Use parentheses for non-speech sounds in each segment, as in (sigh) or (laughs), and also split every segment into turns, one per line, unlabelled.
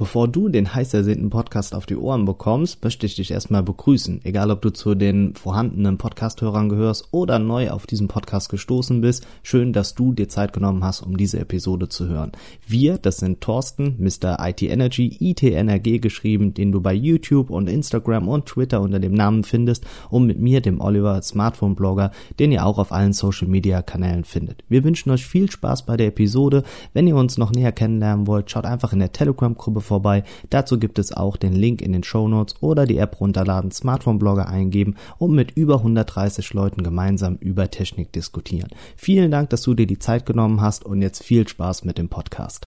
Bevor du den heiß ersehnten Podcast auf die Ohren bekommst, möchte ich dich erstmal begrüßen. Egal, ob du zu den vorhandenen Podcast-Hörern gehörst oder neu auf diesen Podcast gestoßen bist, schön, dass du dir Zeit genommen hast, um diese Episode zu hören. Wir, das sind Thorsten, Mr. IT Energy, ITNRG geschrieben, den du bei YouTube und Instagram und Twitter unter dem Namen findest und mit mir, dem Oliver, Smartphone-Blogger, den ihr auch auf allen Social-Media-Kanälen findet. Wir wünschen euch viel Spaß bei der Episode. Wenn ihr uns noch näher kennenlernen wollt, schaut einfach in der Telegram-Gruppe vorbei. Dazu gibt es auch den Link in den Show Notes oder die App runterladen, Smartphone-Blogger eingeben und mit über 130 Leuten gemeinsam über Technik diskutieren. Vielen Dank, dass du dir die Zeit genommen hast und jetzt viel Spaß mit dem Podcast.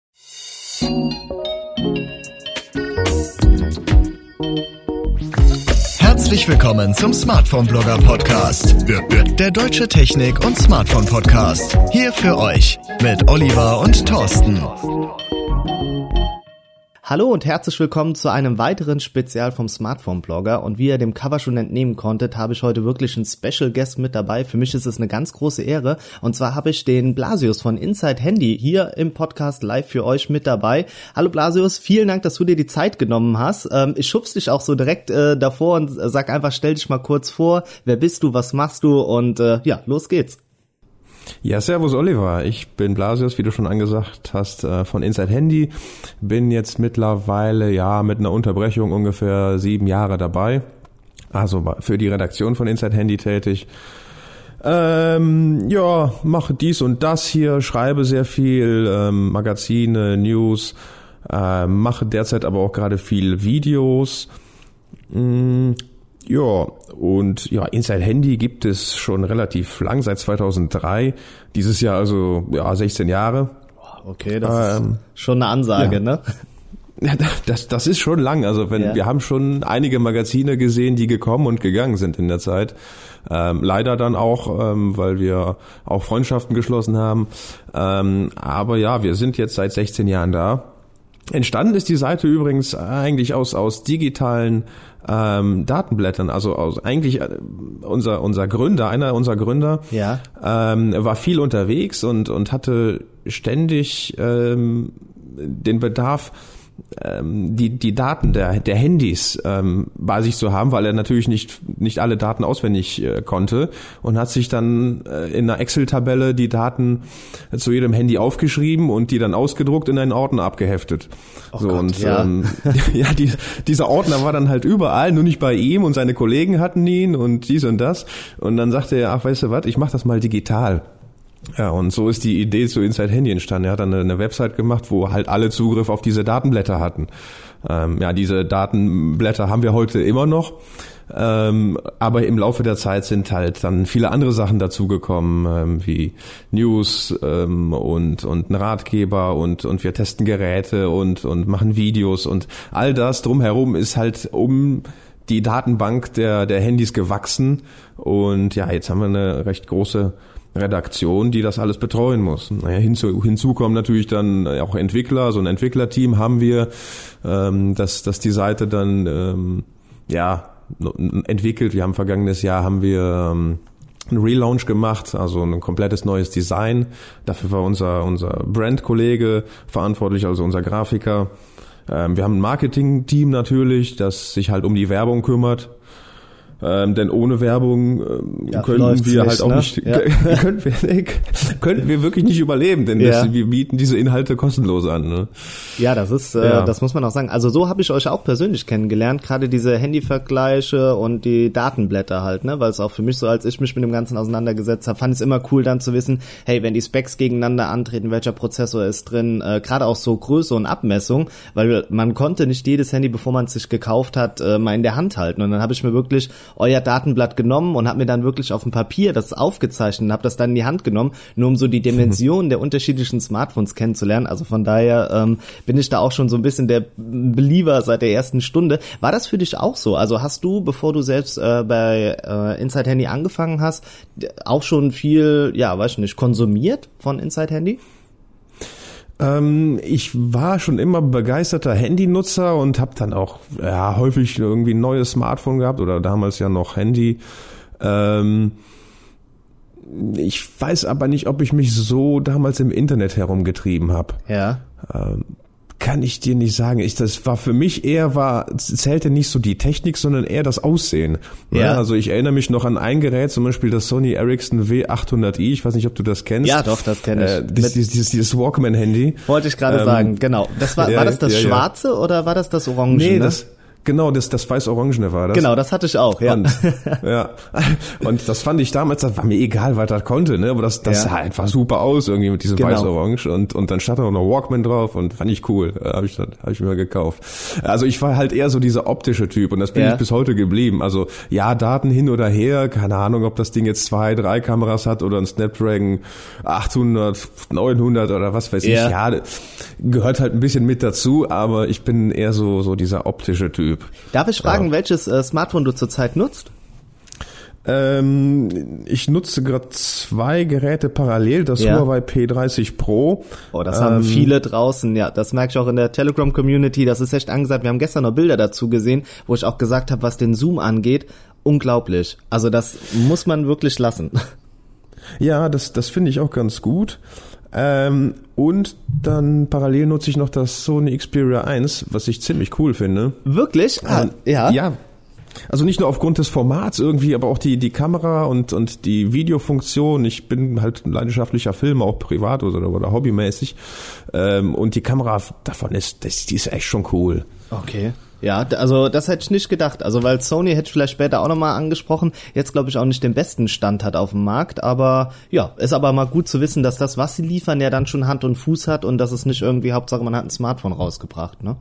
Herzlich willkommen zum Smartphone Blogger Podcast, der deutsche Technik- und Smartphone Podcast. Hier für euch mit Oliver und Thorsten.
Hallo und herzlich willkommen zu einem weiteren Spezial vom Smartphone Blogger und wie ihr dem Cover schon entnehmen konntet, habe ich heute wirklich einen Special Guest mit dabei. Für mich ist es eine ganz große Ehre und zwar habe ich den Blasius von Inside Handy hier im Podcast live für euch mit dabei. Hallo Blasius, vielen Dank, dass du dir die Zeit genommen hast. Ähm, ich schubs dich auch so direkt äh, davor und sag einfach, stell dich mal kurz vor, wer bist du, was machst du und äh, ja, los geht's.
Ja, servus Oliver. Ich bin Blasius, wie du schon angesagt hast, äh, von Inside Handy. Bin jetzt mittlerweile, ja, mit einer Unterbrechung ungefähr sieben Jahre dabei. Also für die Redaktion von Inside Handy tätig. Ähm, ja, mache dies und das hier, schreibe sehr viel, ähm, Magazine, News, äh, mache derzeit aber auch gerade viel Videos. Mm, ja, und ja, Inside Handy gibt es schon relativ lang, seit 2003. Dieses Jahr also ja 16 Jahre.
Okay, das ähm, ist schon eine Ansage,
ja.
ne? (laughs)
Ja, das, das ist schon lang. Also wenn ja. wir haben schon einige Magazine gesehen, die gekommen und gegangen sind in der Zeit. Ähm, leider dann auch, ähm, weil wir auch Freundschaften geschlossen haben. Ähm, aber ja, wir sind jetzt seit 16 Jahren da. Entstanden ist die Seite übrigens eigentlich aus, aus digitalen ähm, Datenblättern. Also aus, eigentlich äh, unser, unser Gründer, einer unserer Gründer,
ja.
ähm, war viel unterwegs und, und hatte ständig ähm, den Bedarf, die, die Daten der, der Handys ähm, bei sich zu haben, weil er natürlich nicht, nicht alle Daten auswendig äh, konnte und hat sich dann äh, in einer Excel-Tabelle die Daten zu jedem Handy aufgeschrieben und die dann ausgedruckt in einen Ordner abgeheftet.
Oh so Gott, und ja, ähm, (laughs)
ja die, dieser Ordner war dann halt überall, nur nicht bei ihm und seine Kollegen hatten ihn und dies und das. Und dann sagte er, ach weißt du was, ich mach das mal digital. Ja, und so ist die Idee zu Inside Handy entstanden. Er hat dann eine, Website gemacht, wo halt alle Zugriff auf diese Datenblätter hatten. Ähm, ja, diese Datenblätter haben wir heute immer noch. Ähm, aber im Laufe der Zeit sind halt dann viele andere Sachen dazugekommen, ähm, wie News ähm, und, und ein Ratgeber und, und wir testen Geräte und, und machen Videos und all das drumherum ist halt um die Datenbank der, der Handys gewachsen. Und ja, jetzt haben wir eine recht große Redaktion, die das alles betreuen muss. Naja, hinzu, hinzu kommen natürlich dann auch Entwickler, so ein Entwicklerteam haben wir, ähm, dass, dass die Seite dann ähm, ja entwickelt. Wir haben vergangenes Jahr haben wir ähm, einen Relaunch gemacht, also ein komplettes neues Design. Dafür war unser unser Brand-Kollege verantwortlich, also unser Grafiker. Ähm, wir haben ein Marketing-Team natürlich, das sich halt um die Werbung kümmert. Ähm, denn ohne Werbung ähm, ja, könnten wir halt auch ne? nicht, ja. könnten, (laughs) wir, könnten wir wirklich nicht überleben, denn ja. das, wir bieten diese Inhalte kostenlos an. Ne?
Ja, das ist, äh, das muss man auch sagen. Also so habe ich euch auch persönlich kennengelernt, gerade diese Handyvergleiche und die Datenblätter halt, ne, weil es auch für mich so, als ich mich mit dem Ganzen auseinandergesetzt habe, fand ich es immer cool dann zu wissen, hey, wenn die Specs gegeneinander antreten, welcher Prozessor ist drin, äh, gerade auch so Größe und Abmessung, weil man konnte nicht jedes Handy, bevor man es sich gekauft hat, äh, mal in der Hand halten. Und dann habe ich mir wirklich euer Datenblatt genommen und habe mir dann wirklich auf dem Papier das aufgezeichnet und habe das dann in die Hand genommen, nur um so die Dimensionen (laughs) der unterschiedlichen Smartphones kennenzulernen. Also von daher ähm, bin ich da auch schon so ein bisschen der Believer seit der ersten Stunde. War das für dich auch so? Also hast du, bevor du selbst äh, bei äh, Inside Handy angefangen hast, auch schon viel, ja, weiß ich nicht, konsumiert von Inside Handy?
Ähm, ich war schon immer begeisterter Handynutzer und habe dann auch ja, häufig irgendwie ein neues Smartphone gehabt oder damals ja noch Handy. Ähm, ich weiß aber nicht, ob ich mich so damals im Internet herumgetrieben habe.
Ja.
Ähm, kann ich dir nicht sagen. Ich, das war für mich eher war, zählte nicht so die Technik, sondern eher das Aussehen. Ne?
Ja.
Also ich erinnere mich noch an ein Gerät, zum Beispiel das Sony Ericsson W800i. Ich weiß nicht, ob du das kennst.
Ja, doch, das kenne ich.
Äh, dieses, dieses, dieses, dieses Walkman-Handy.
Wollte ich gerade
Ähm,
sagen, genau. Das war,
ja,
war das das
ja.
Schwarze oder war das das Orange?
Nee,
ne?
das, genau, das, das weiß-orangene war das.
Genau, das hatte ich auch, ja.
Und, ja. Und das fand ich damals, das war mir egal, was das konnte, ne? Aber das, das
Ja.
sah einfach super aus irgendwie mit diesem
Genau.
weiß-orange und, und dann stand da auch noch Walkman drauf und fand ich cool. Habe ich, dann- hab ich mir gekauft. Also ich war halt eher so dieser optische Typ und das bin
Ja.
ich bis heute geblieben. Also ja, Daten hin oder her, keine Ahnung, ob das Ding jetzt zwei, drei Kameras hat oder ein Snapdragon 800, 900 oder was weiß ich. Ja, gehört halt ein bisschen mit dazu, aber ich bin eher so, so dieser optische Typ.
Darf ich fragen, welches äh, Smartphone du zurzeit nutzt?
Ähm, ich nutze gerade zwei Geräte parallel, das
Ja.
Huawei P30 Pro.
Oh, das haben
Ähm,
viele draußen, ja. Das merke ich auch in der Telegram-Community. Das ist echt angesagt. Wir haben gestern noch Bilder dazu gesehen, wo ich auch gesagt habe, was den Zoom angeht. Unglaublich. Also das muss man wirklich lassen.
Ja, das, das finde ich auch ganz gut. Ähm, und dann parallel nutze ich noch das Sony Xperia 1, was ich ziemlich cool finde.
Wirklich? Ah,
Ähm,
ja.
Ja. Also nicht nur aufgrund des Formats irgendwie, aber auch die, die Kamera und, und die Videofunktion. Ich bin halt ein leidenschaftlicher Filmer, auch privat oder, oder hobbymäßig. Ähm, und die Kamera davon ist, das, die ist echt schon cool.
Okay. Ja, also das hätte ich nicht gedacht. Also weil Sony hätte ich vielleicht später auch nochmal angesprochen, jetzt glaube ich auch nicht den besten Stand hat auf dem Markt, aber ja, ist aber mal gut zu wissen, dass das, was sie liefern, ja dann schon Hand und Fuß hat und dass es nicht irgendwie Hauptsache man hat ein Smartphone rausgebracht, ne?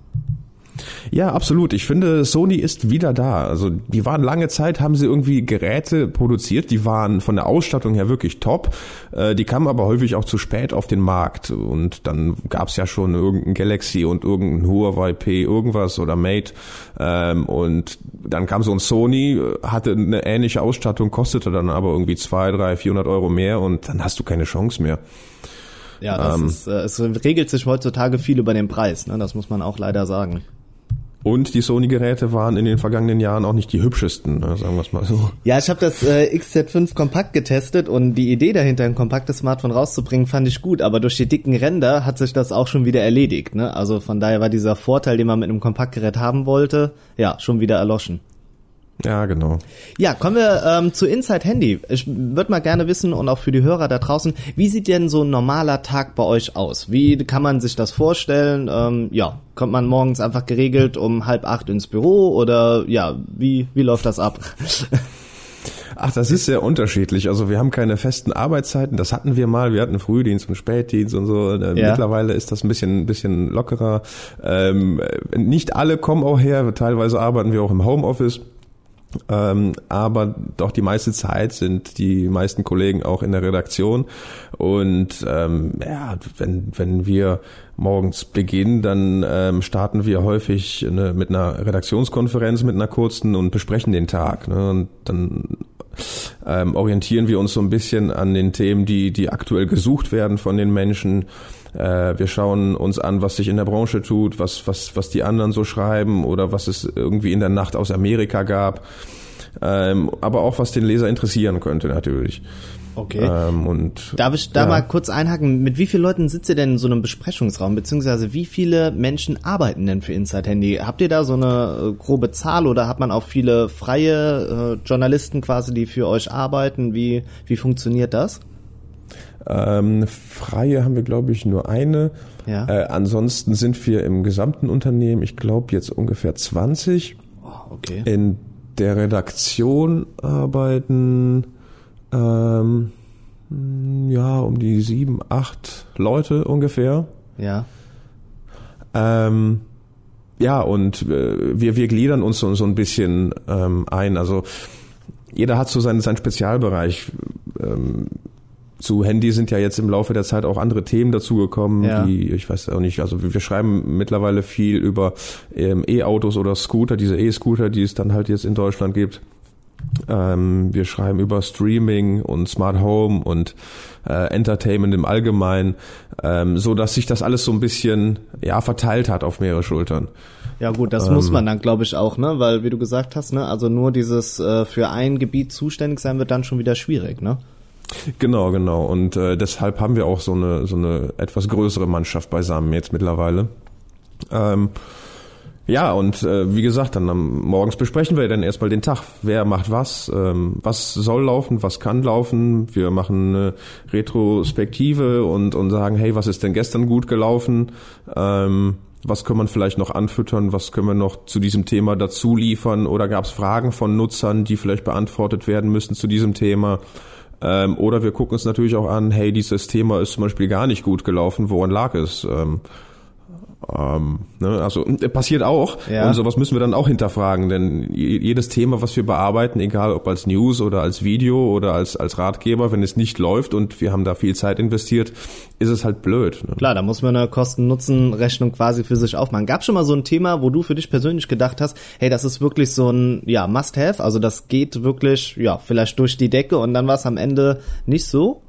Ja, absolut. Ich finde, Sony ist wieder da. Also die waren lange Zeit, haben sie irgendwie Geräte produziert, die waren von der Ausstattung her wirklich top. Äh, Die kamen aber häufig auch zu spät auf den Markt. Und dann gab's ja schon irgendein Galaxy und irgendein Huawei P irgendwas oder Mate. Ähm, Und dann kam so ein Sony, hatte eine ähnliche Ausstattung, kostete dann aber irgendwie zwei, drei, 400 Euro mehr und dann hast du keine Chance mehr.
Ja, das
Ähm.
ist, äh, es regelt sich heutzutage viel über den Preis, ne? Das muss man auch leider sagen.
Und die Sony-Geräte waren in den vergangenen Jahren auch nicht die hübschesten, ne, sagen wir es mal so.
Ja, ich habe das äh, XZ5 Kompakt getestet und die Idee dahinter, ein kompaktes Smartphone rauszubringen, fand ich gut, aber durch die dicken Ränder hat sich das auch schon wieder erledigt. Ne? Also von daher war dieser Vorteil, den man mit einem Kompaktgerät haben wollte, ja, schon wieder erloschen.
Ja, genau.
Ja, kommen wir ähm, zu Inside Handy. Ich würde mal gerne wissen und auch für die Hörer da draußen, wie sieht denn so ein normaler Tag bei euch aus? Wie kann man sich das vorstellen? Ähm, ja, kommt man morgens einfach geregelt um halb acht ins Büro oder ja, wie, wie läuft das ab? (laughs)
Ach, das ist sehr unterschiedlich. Also wir haben keine festen Arbeitszeiten. Das hatten wir mal. Wir hatten Frühdienst und Spätdienst und so. Ähm,
Ja.
Mittlerweile ist das ein bisschen, ein bisschen lockerer. Ähm, nicht alle kommen auch her. Teilweise arbeiten wir auch im Homeoffice. Ähm, aber doch die meiste Zeit sind die meisten Kollegen auch in der Redaktion. Und ähm, ja, wenn, wenn wir morgens beginnen, dann ähm, starten wir häufig eine, mit einer Redaktionskonferenz, mit einer kurzen und besprechen den Tag. Ne? Und dann ähm, orientieren wir uns so ein bisschen an den Themen, die, die aktuell gesucht werden von den Menschen. Äh, wir schauen uns an, was sich in der Branche tut, was, was, was die anderen so schreiben oder was es irgendwie in der Nacht aus Amerika gab. Ähm, aber auch, was den Leser interessieren könnte, natürlich.
Okay.
Ähm, und
Darf ich da
ja.
mal kurz einhaken? Mit wie vielen Leuten sitzt ihr denn in so einem Besprechungsraum? Beziehungsweise wie viele Menschen arbeiten denn für Inside Handy? Habt ihr da so eine äh, grobe Zahl oder hat man auch viele freie äh, Journalisten quasi, die für euch arbeiten? Wie, wie funktioniert das?
Ähm, freie haben wir, glaube ich, nur eine.
Ja.
Äh, ansonsten sind wir im gesamten Unternehmen, ich glaube, jetzt ungefähr 20.
Oh, okay.
In der Redaktion arbeiten ähm, ja um die sieben, acht Leute ungefähr.
Ja.
Ähm, ja, und äh, wir, wir gliedern uns so, so ein bisschen ähm, ein. Also jeder hat so seinen, seinen Spezialbereich. Ähm, zu Handy sind ja jetzt im Laufe der Zeit auch andere Themen dazugekommen,
Ja.
wie, ich weiß auch nicht, also wir schreiben mittlerweile viel über ähm, E-Autos oder Scooter, diese E-Scooter, die es dann halt jetzt in Deutschland gibt. Ähm, wir schreiben über Streaming und Smart Home und äh, Entertainment im Allgemeinen, ähm, so dass sich das alles so ein bisschen ja verteilt hat auf mehrere Schultern.
Ja gut, das muss man dann glaube ich auch, ne? Weil wie du gesagt hast, ne? Also nur dieses äh, für ein Gebiet zuständig sein wird dann schon wieder schwierig, ne?
Genau, genau. Und äh, deshalb haben wir auch so eine so eine etwas größere Mannschaft beisammen jetzt mittlerweile. Ähm, ja, und äh, wie gesagt, dann am, morgens besprechen wir dann erstmal den Tag. Wer macht was, ähm, was soll laufen, was kann laufen. Wir machen eine Retrospektive und, und sagen, hey, was ist denn gestern gut gelaufen? Ähm, was können wir vielleicht noch anfüttern? Was können wir noch zu diesem Thema dazu liefern? Oder gab es Fragen von Nutzern, die vielleicht beantwortet werden müssen zu diesem Thema? Ähm, oder wir gucken uns natürlich auch an, hey, dieses Thema ist zum Beispiel gar nicht gut gelaufen, woran lag es? Ähm, ähm, ne, also äh, passiert auch
Ja.
und sowas müssen wir dann auch hinterfragen, denn je- jedes Thema, was wir bearbeiten, egal ob als News oder als Video oder als als Ratgeber, wenn es nicht läuft und wir haben da viel Zeit investiert, ist es halt blöd. Ne?
Klar, da muss man eine Kosten-Nutzen-Rechnung quasi für sich aufmachen. Gab schon mal so ein Thema, wo du für dich persönlich gedacht hast, hey, das ist wirklich so ein ja Must-have, also das geht wirklich ja vielleicht durch die Decke und dann war es am Ende nicht so?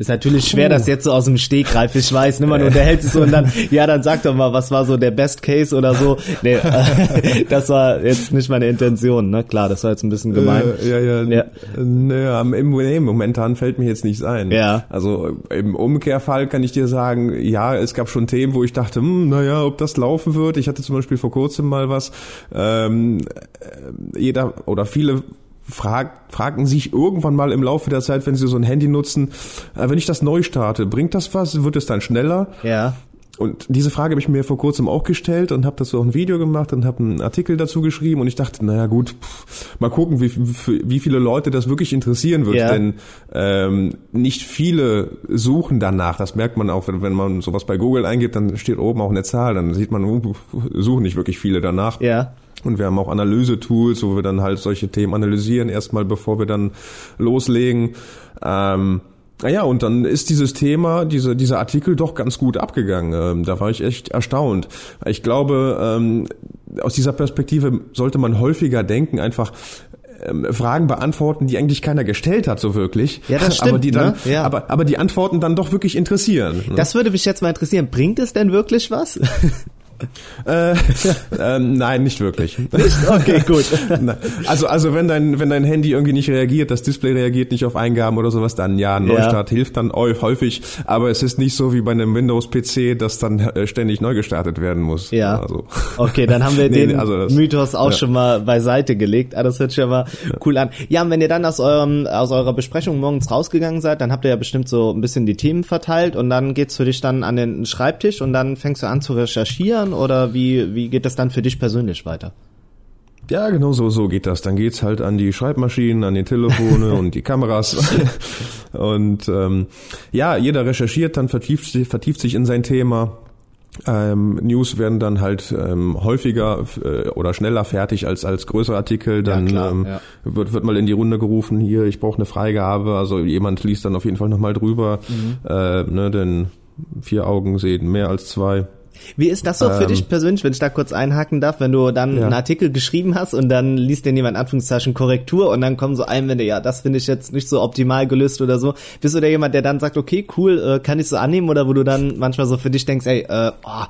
Ist natürlich schwer, das jetzt so aus dem Stegreif, ich weiß, nimm mal nur der hält sich so und dann, (laughs) ja, dann sag doch mal, was war so der Best Case oder so. Nee, äh, (laughs) das war jetzt nicht meine Intention, ne? Klar, das war jetzt ein bisschen gemein.
Äh, ja, ja,
Ja.
ja. Naja, im, nee, momentan fällt mir jetzt nichts ein.
Ja.
Also im Umkehrfall kann ich dir sagen, ja, es gab schon Themen, wo ich dachte, hm, naja, ob das laufen wird. Ich hatte zum Beispiel vor kurzem mal was, ähm, äh, jeder oder viele frag, fragen sich irgendwann mal im Laufe der Zeit, wenn sie so ein Handy nutzen, äh, wenn ich das neu starte, bringt das was? Wird es dann schneller?
Ja.
Und diese Frage habe ich mir vor kurzem auch gestellt und habe dazu auch ein Video gemacht und habe einen Artikel dazu geschrieben und ich dachte, naja gut, pff, mal gucken, wie, wie viele Leute das wirklich interessieren wird,
Ja.
denn ähm, nicht viele suchen danach. Das merkt man auch, wenn, wenn man sowas bei Google eingibt, dann steht oben auch eine Zahl, dann sieht man, uh, suchen nicht wirklich viele danach.
Ja.
Und wir haben auch Analyse-Tools, wo wir dann halt solche Themen analysieren, erstmal bevor wir dann loslegen. Ähm, naja, und dann ist dieses Thema, diese, dieser Artikel doch ganz gut abgegangen. Ähm, da war ich echt erstaunt. Ich glaube, ähm, aus dieser Perspektive sollte man häufiger denken, einfach ähm, Fragen beantworten, die eigentlich keiner gestellt hat, so wirklich.
Ja, das (laughs)
aber
stimmt,
die dann,
ne? Ja.
aber, aber die Antworten dann doch wirklich interessieren. ne?
Das würde mich jetzt mal interessieren. Bringt es denn wirklich was? (laughs)
Äh, (laughs) ähm, nein, nicht wirklich.
Nicht? Okay, gut. (laughs)
Also, also wenn dein, wenn dein Handy irgendwie nicht reagiert, das Display reagiert nicht auf Eingaben oder sowas, dann ja, ein Neustart hilft dann häufig, aber es ist nicht so wie bei einem Windows-PC, dass dann äh, ständig neu gestartet werden muss.
Ja.
Also.
Okay, dann haben wir (laughs)
Nee,
den
also das-
Mythos auch
ja.
schon mal beiseite gelegt. Ah, das hört sich ja mal cool an. Ja, und wenn ihr dann aus eurem, aus eurer Besprechung morgens rausgegangen seid, dann habt ihr ja bestimmt so ein bisschen die Themen verteilt und dann geht's für dich dann an den Schreibtisch und dann fängst du an zu recherchieren oder wie, wie geht das dann für dich persönlich weiter?
Ja, genau so, so geht das. Dann geht's halt an die Schreibmaschinen, an die Telefone (laughs) und die Kameras. (laughs) Und ähm, ja, jeder recherchiert, dann vertieft, sich- vertieft sich in sein Thema. Ähm, News werden dann halt ähm, häufiger äh, oder schneller fertig als als größere Artikel. Dann
klar,
ähm,
ja.
wird wird mal in die Runde gerufen. Hier, ich brauche eine Freigabe. Also jemand liest dann auf jeden Fall noch mal drüber,
Mhm.
äh, ne, denn vier Augen sehen mehr als zwei.
Wie ist das so für
Ähm,
dich persönlich, wenn ich da kurz einhaken darf, wenn du dann
Ja.
einen Artikel geschrieben hast und dann liest den jemand Anführungszeichen Korrektur und dann kommen so Einwände, ja, das finde ich jetzt nicht so optimal gelöst oder so. Bist du der jemand, der dann sagt, okay, cool, äh, kann ich so annehmen oder wo du dann manchmal so für dich denkst, ey, äh, oh,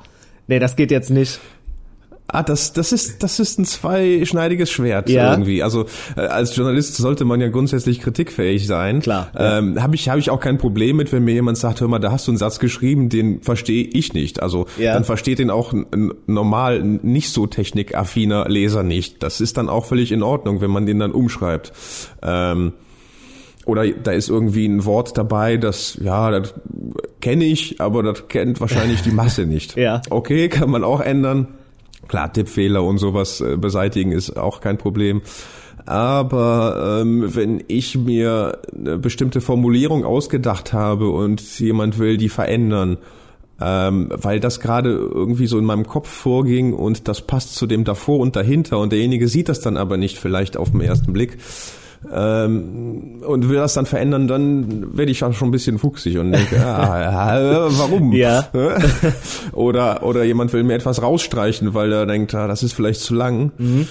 nee, das geht jetzt nicht.
Ah, das, das ist, das ist ein zweischneidiges Schwert
Ja.
irgendwie. Also äh, als Journalist sollte man ja grundsätzlich kritikfähig sein.
Klar, ja.
Ähm, Habe ich, hab ich auch kein Problem mit, wenn mir jemand sagt, hör mal, da hast du einen Satz geschrieben, den verstehe ich nicht. Also
Ja.
dann versteht den auch ein, ein normal nicht so technikaffiner Leser nicht. Das ist dann auch völlig in Ordnung, wenn man den dann umschreibt. Ähm, oder da ist irgendwie ein Wort dabei, das, ja, das kenne ich, aber das kennt wahrscheinlich die Masse nicht. (laughs)
Ja.
Okay, kann man auch ändern. Klar, Tippfehler und sowas äh, beseitigen ist auch kein Problem. Aber ähm, wenn ich mir eine bestimmte Formulierung ausgedacht habe und jemand will die verändern, ähm, weil das gerade irgendwie so in meinem Kopf vorging und das passt zu dem davor und dahinter und derjenige sieht das dann aber nicht vielleicht auf den ersten Blick ähm, und will das dann verändern, dann werde ich auch schon ein bisschen fuchsig und denke, ah, (laughs) warum?
Ja.
oder, oder jemand will mir etwas rausstreichen, weil er denkt, ah, das ist vielleicht zu lang.
Mhm.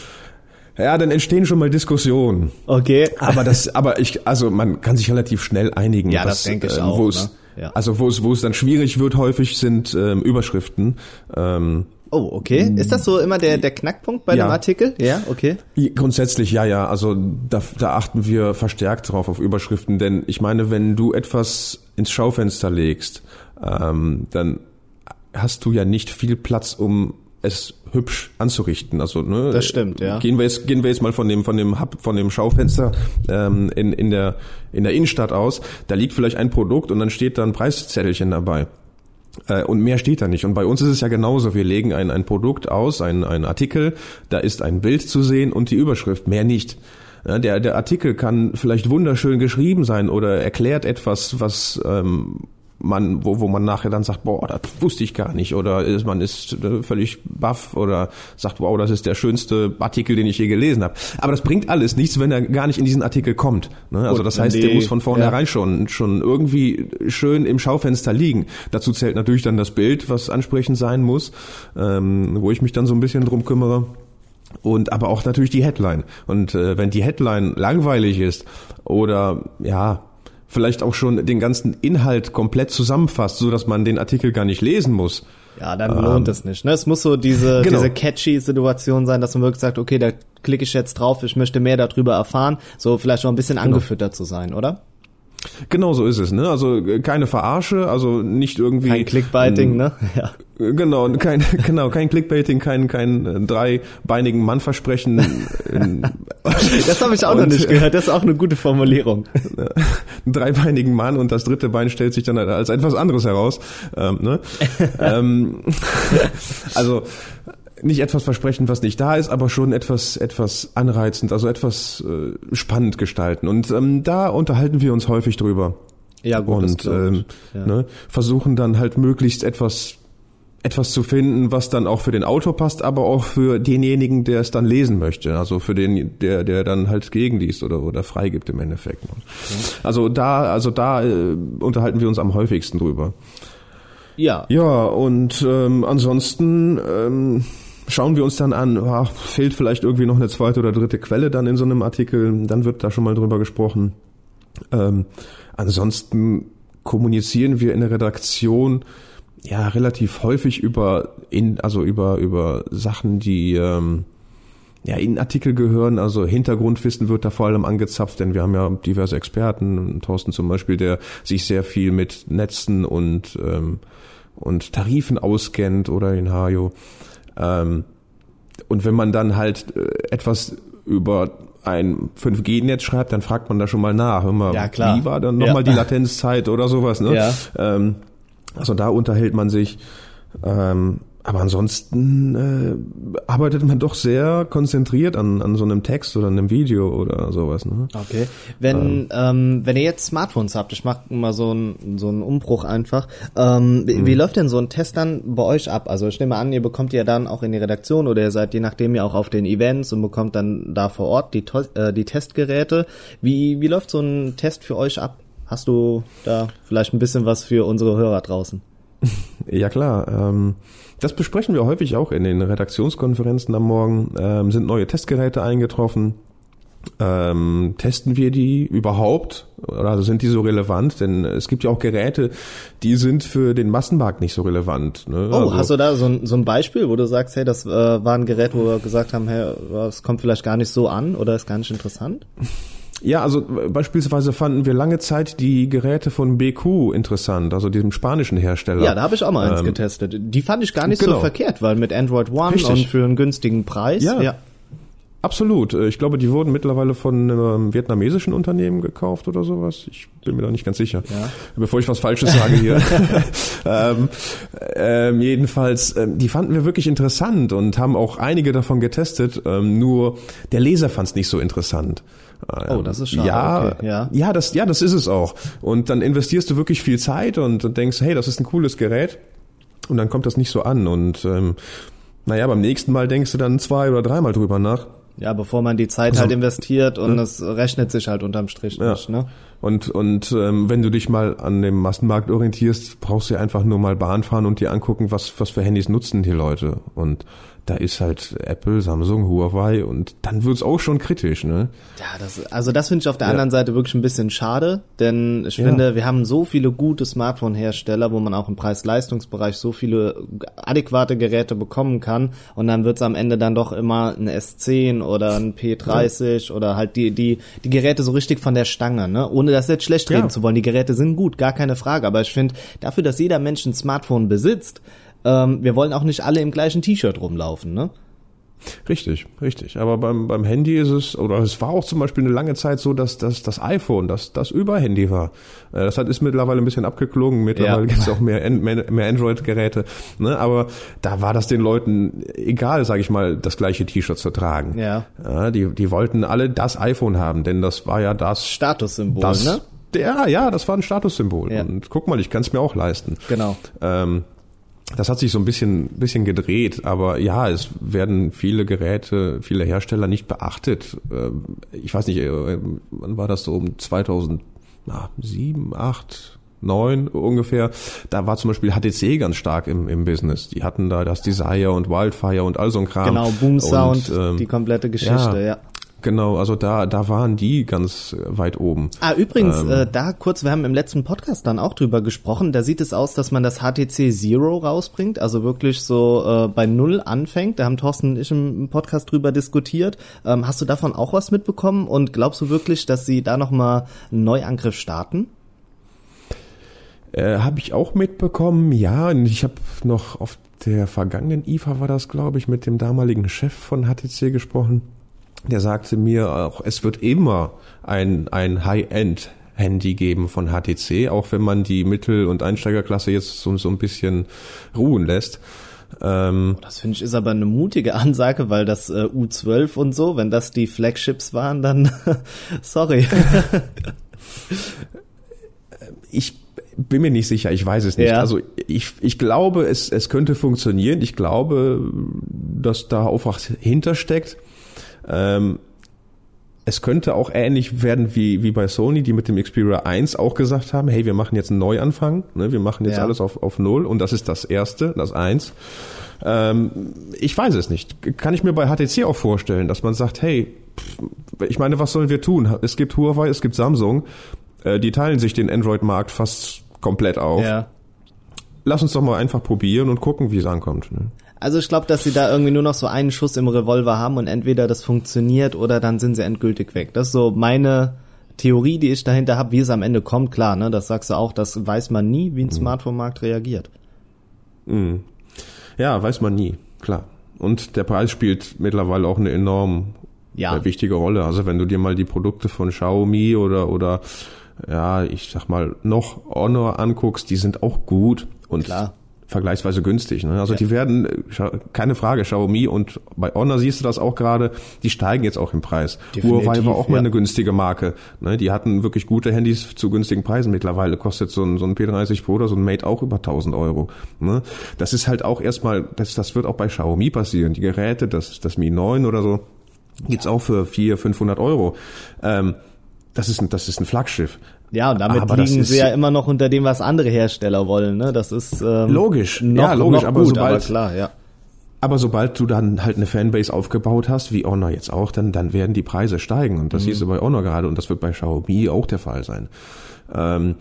Ja, dann entstehen schon mal Diskussionen.
Okay.
Aber das, aber ich, also man kann sich relativ schnell einigen.
Ja, das
was,
denke ich
ähm,
auch, ne? Ja.
Also wo es, wo es dann schwierig wird, häufig sind ähm, Überschriften. Ähm,
Oh, okay. Ist das so immer der, der Knackpunkt bei
Ja.
dem Artikel? Ja, okay.
Grundsätzlich ja, ja. Also da, da achten wir verstärkt drauf auf Überschriften, denn ich meine, wenn du etwas ins Schaufenster legst, ähm, dann hast du ja nicht viel Platz, um es hübsch anzurichten. Also ne,
Das stimmt, ja.
Gehen wir jetzt gehen wir jetzt mal von dem von dem Hub, von dem Schaufenster ähm, in in der in der Innenstadt aus. Da liegt vielleicht ein Produkt und dann steht da ein Preiszettelchen dabei. Äh, Und mehr steht da nicht. Und bei uns ist es ja genauso. Wir legen ein, ein Produkt aus, ein, ein Artikel, da ist ein Bild zu sehen und die Überschrift, mehr nicht. Der, der Artikel kann vielleicht wunderschön geschrieben sein oder erklärt etwas, was ähm, man, wo, wo man nachher dann sagt, boah, das wusste ich gar nicht. Oder ist, man ist äh, völlig baff oder sagt, wow, das ist der schönste Artikel, den ich je gelesen habe. Aber das bringt alles nichts, wenn er gar nicht in diesen Artikel kommt. Ne? Also das heißt,
die-
der muss von vornherein
ja.
schon, schon irgendwie schön im Schaufenster liegen. Dazu zählt natürlich dann das Bild, was ansprechend sein muss, ähm, wo ich mich dann so ein bisschen drum kümmere. Und aber auch natürlich die Headline. Und äh, wenn die Headline langweilig ist oder ja, vielleicht auch schon den ganzen Inhalt komplett zusammenfasst, so dass man den Artikel gar nicht lesen muss.
Ja, dann lohnt es nicht. Ne? Es muss so diese,
Ähm, Genau.
diese catchy Situation sein, dass man wirklich sagt, okay, da klicke ich jetzt drauf, ich möchte mehr darüber erfahren. So vielleicht auch ein bisschen
Genau.
angefüttert zu sein, oder?
Genau so ist es, ne? Also äh, keine Verarsche, also nicht irgendwie
Kein Clickbaiting, ne? (laughs) Ja.
Äh, Genau, kein, (laughs) genau, kein Clickbaiting, kein, kein äh, dreibeinigen Mann versprechen. in- (laughs)
Das habe ich auch noch
Und-
nicht gehört. Das ist auch eine gute Formulierung.
dreibeinigen Mann und das dritte Bein stellt sich dann als etwas anderes heraus. Ähm, ne? ähm, also nicht etwas versprechen, was nicht da ist, aber schon etwas etwas anreizend, also etwas äh, spannend gestalten. Und ähm, da unterhalten wir uns häufig drüber
Ja, gut.
und ähm,
Ja.
ne, versuchen dann halt möglichst etwas etwas zu finden, was dann auch für den Autor passt, aber auch für denjenigen, der es dann lesen möchte. Also für den, der, der dann halt gegenliest oder, oder freigibt im Endeffekt. Also da, also da äh, unterhalten wir uns am häufigsten drüber.
ja.
Ja, und ähm, ansonsten ähm, schauen wir uns dann an, ah, fehlt vielleicht irgendwie noch eine zweite oder dritte Quelle dann in so einem Artikel, dann wird da schon mal drüber gesprochen. Ähm, ansonsten kommunizieren wir in der Redaktion ja relativ häufig über in also über über Sachen, die ähm, ja in Artikel gehören. Also Hintergrundwissen wird da vor allem angezapft, denn wir haben ja diverse Experten, Thorsten zum Beispiel, der sich sehr viel mit Netzen und ähm, und Tarifen auskennt oder in Hajo. Ähm, und wenn man dann halt äh, etwas über ein 5G-Netz schreibt, dann fragt man da schon mal nach. Hör mal,
Ja, klar.
Wie war dann
Ja.
nochmal die Latenzzeit oder sowas? Ne?
Ja.
Ähm, also da unterhält man sich. Ähm, aber ansonsten äh, arbeitet man doch sehr konzentriert an, an so einem Text oder einem Video oder sowas. Ne?
Okay. Wenn, ähm, wenn ihr jetzt Smartphones habt, ich mache mal so einen so einen Umbruch einfach. Ähm, wie,
Mhm.
wie läuft denn so ein Test dann bei euch ab? Also ich nehme an, ihr bekommt ja dann auch in die Redaktion oder ihr seid je nachdem ja auch auf den Events und bekommt dann da vor Ort die, äh, die Testgeräte. Wie, wie läuft so ein Test für euch ab? Hast du da vielleicht ein bisschen was für unsere Hörer draußen? (laughs)
Ja klar. Ähm, das besprechen wir häufig auch in den Redaktionskonferenzen am Morgen. Ähm, sind neue Testgeräte eingetroffen? Ähm, testen wir die überhaupt? Oder also sind die so relevant? Denn es gibt ja auch Geräte, die sind für den Massenmarkt nicht so relevant. Ne?
Oh,
also,
hast du da so ein, so ein Beispiel, wo du sagst, hey, das äh, war ein Gerät, wo wir gesagt haben, hey, das kommt vielleicht gar nicht so an oder ist gar nicht interessant?
Ja, also äh, beispielsweise fanden wir lange Zeit die Geräte von BQ interessant, also diesem spanischen Hersteller.
Ja, da habe ich auch mal eins
Ähm,
getestet. Die fand ich gar nicht so
genau.
verkehrt, weil mit Android One
Richtig.
und für einen günstigen Preis.
Ja. Absolut. Äh, Ich glaube, die wurden mittlerweile von einem vietnamesischen Unternehmen gekauft oder sowas. Ich bin mir da nicht ganz sicher.
Ja.
Bevor ich was Falsches sage hier. (laughs) ähm, ähm, jedenfalls, ähm, die fanden wir wirklich interessant und haben auch einige davon getestet. Ähm, nur der Leser fand es nicht so interessant.
Oh, das ist schade.
Ja,
Okay, ja.
ja, das, ja, das ist es auch. Und dann investierst du wirklich viel Zeit und, und denkst, hey, das ist ein cooles Gerät. Und dann kommt das nicht so an. Und ähm, naja, beim nächsten Mal denkst du dann zwei oder dreimal drüber nach.
Ja, bevor man die Zeit halt investiert und es rechnet sich halt unterm Strich
Ja.
nicht, ne?
Und, und ähm, wenn du dich mal an dem Massenmarkt orientierst, brauchst du einfach nur mal Bahn fahren und dir angucken, was, was für Handys nutzen die Leute. Und da ist halt Apple, Samsung, Huawei und dann wird's auch schon kritisch, ne?
Ja, das, also das finde ich auf der ja. anderen Seite wirklich ein bisschen schade, denn ich ja. finde, wir haben so viele gute Smartphone-Hersteller, wo man auch im Preis-Leistungsbereich so viele adäquate Geräte bekommen kann und dann wird's am Ende dann doch immer ein S10 oder ein P30 ja. oder halt die, die, die Geräte so richtig von der Stange, ne? Ohne das jetzt schlecht reden zu wollen. Die Geräte sind gut, gar keine Frage, aber ich finde, dafür, dass jeder Mensch ein Smartphone besitzt, ähm, wir wollen auch nicht alle im gleichen T-Shirt rumlaufen, ne?
Richtig, richtig. Aber beim, beim Handy ist es, oder es war auch zum Beispiel eine lange Zeit so, dass, dass das iPhone das, das Überhandy war. Äh, das hat, ist mittlerweile ein bisschen abgeklungen. Mittlerweile ja. gibt es auch mehr, mehr, mehr Android-Geräte. Ne? Aber da war das den Leuten egal, sage ich mal, das gleiche T-Shirt zu tragen.
Ja.
ja. die, die wollten alle das iPhone haben, denn das war ja das
Statussymbol,
das,
ne?
Ja, ja, das war ein Statussymbol. Ja. Und guck mal, ich kann es mir auch leisten.
Genau.
Ähm, das hat sich so ein bisschen, bisschen gedreht, aber ja, es werden viele Geräte, viele Hersteller nicht beachtet. Ähm, ich weiß nicht, äh, wann war das so um 2007, 8, 9 ungefähr. Da war zum Beispiel HTC ganz stark im, im Business. Die hatten da das Desire und Wildfire und all so ein Kram.
Genau, Boom Sound, und, ähm, die komplette Geschichte, ja. ja.
Genau, also da, da waren die ganz weit oben.
Ah, übrigens, ähm, äh, da kurz, wir haben im letzten Podcast dann auch drüber gesprochen, da sieht es aus, dass man das HTC Zero rausbringt, also wirklich so äh, bei Null anfängt. Da haben Thorsten und ich im Podcast drüber diskutiert. Ähm, hast du davon auch was mitbekommen und glaubst du wirklich, dass sie da nochmal einen Neuangriff starten?
Äh, habe ich auch mitbekommen, ja. Und ich habe noch auf der vergangenen IFA war das, glaube ich, mit dem damaligen Chef von HTC gesprochen der sagte mir auch, es wird immer ein, ein High-End Handy geben von HTC, auch wenn man die Mittel- und Einsteigerklasse jetzt so, so ein bisschen ruhen lässt.
Ähm, das finde ich ist aber eine mutige Ansage, weil das äh, U12 und so, wenn das die Flagships waren, dann (laughs) sorry. (laughs)
ich bin mir nicht sicher, ich weiß es nicht.
Ja.
Also ich, ich glaube, es, es könnte funktionieren. Ich glaube, dass da auch was hintersteckt. Ähm, es könnte auch ähnlich werden wie, wie bei Sony, die mit dem Xperia 1 auch gesagt haben, hey, wir machen jetzt einen Neuanfang, ne, wir machen jetzt ja. alles auf, auf Null und das ist das erste, das 1. Ähm, ich weiß es nicht. Kann ich mir bei HTC auch vorstellen, dass man sagt, hey, ich meine, was sollen wir tun? Es gibt Huawei, es gibt Samsung, äh, die teilen sich den Android-Markt fast komplett auf.
Ja.
Lass uns doch mal einfach probieren und gucken, wie es ankommt. Ne?
Also ich glaube, dass sie da irgendwie nur noch so einen Schuss im Revolver haben und entweder das funktioniert oder dann sind sie endgültig weg. Das ist so meine Theorie, die ich dahinter habe, wie es am Ende kommt. Klar, ne, das sagst du auch, das weiß man nie, wie ein mhm. Smartphone-Markt reagiert.
Mhm. Ja, weiß man nie, klar. Und der Preis spielt mittlerweile auch eine enorm ja. Äh, wichtige Rolle. Also wenn du dir mal die Produkte von Xiaomi oder oder ja, ich sag mal noch Honor anguckst, die sind auch gut und
Klar
vergleichsweise günstig. Ne? Also ja. die werden, keine Frage, Xiaomi und bei Honor siehst du das auch gerade, die steigen jetzt auch im Preis. Definitiv, Huawei war auch mal ja. eine günstige Marke. Ne? Die hatten wirklich gute Handys zu günstigen Preisen. Mittlerweile kostet so ein, so ein P30 Pro oder so ein Mate auch über 1000 Euro. Ne? Das ist halt auch erstmal, das, das wird auch bei Xiaomi passieren. Die Geräte, das, das Mi 9 oder so, gibt's auch für 400, 500 Euro. Ähm, das ist ein, das ist ein Flaggschiff.
Ja, und damit aber liegen sie ja immer noch unter dem, was andere Hersteller wollen. Ne? Das ist ähm,
logisch.
Noch,
ja, logisch, aber
gut,
sobald,
aber klar, ja.
Aber sobald du dann halt eine Fanbase aufgebaut hast, wie Honor jetzt auch, dann, dann werden die Preise steigen. Und das mhm. siehst du bei Honor gerade und das wird bei Xiaomi auch der Fall sein. Ähm,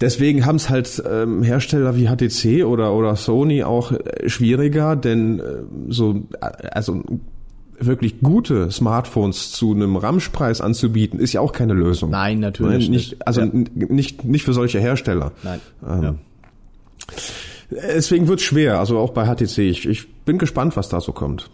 deswegen haben es halt ähm, Hersteller wie HTC oder, oder Sony auch äh, schwieriger, denn äh, so, äh, also wirklich gute Smartphones zu einem Ramschpreis anzubieten, ist ja auch keine Lösung.
Nein, natürlich
nicht. nicht. Also ja. nicht, nicht für solche Hersteller.
Nein. Ähm, ja.
Deswegen wird's schwer, also auch bei HTC. Ich, ich bin gespannt, was da so kommt.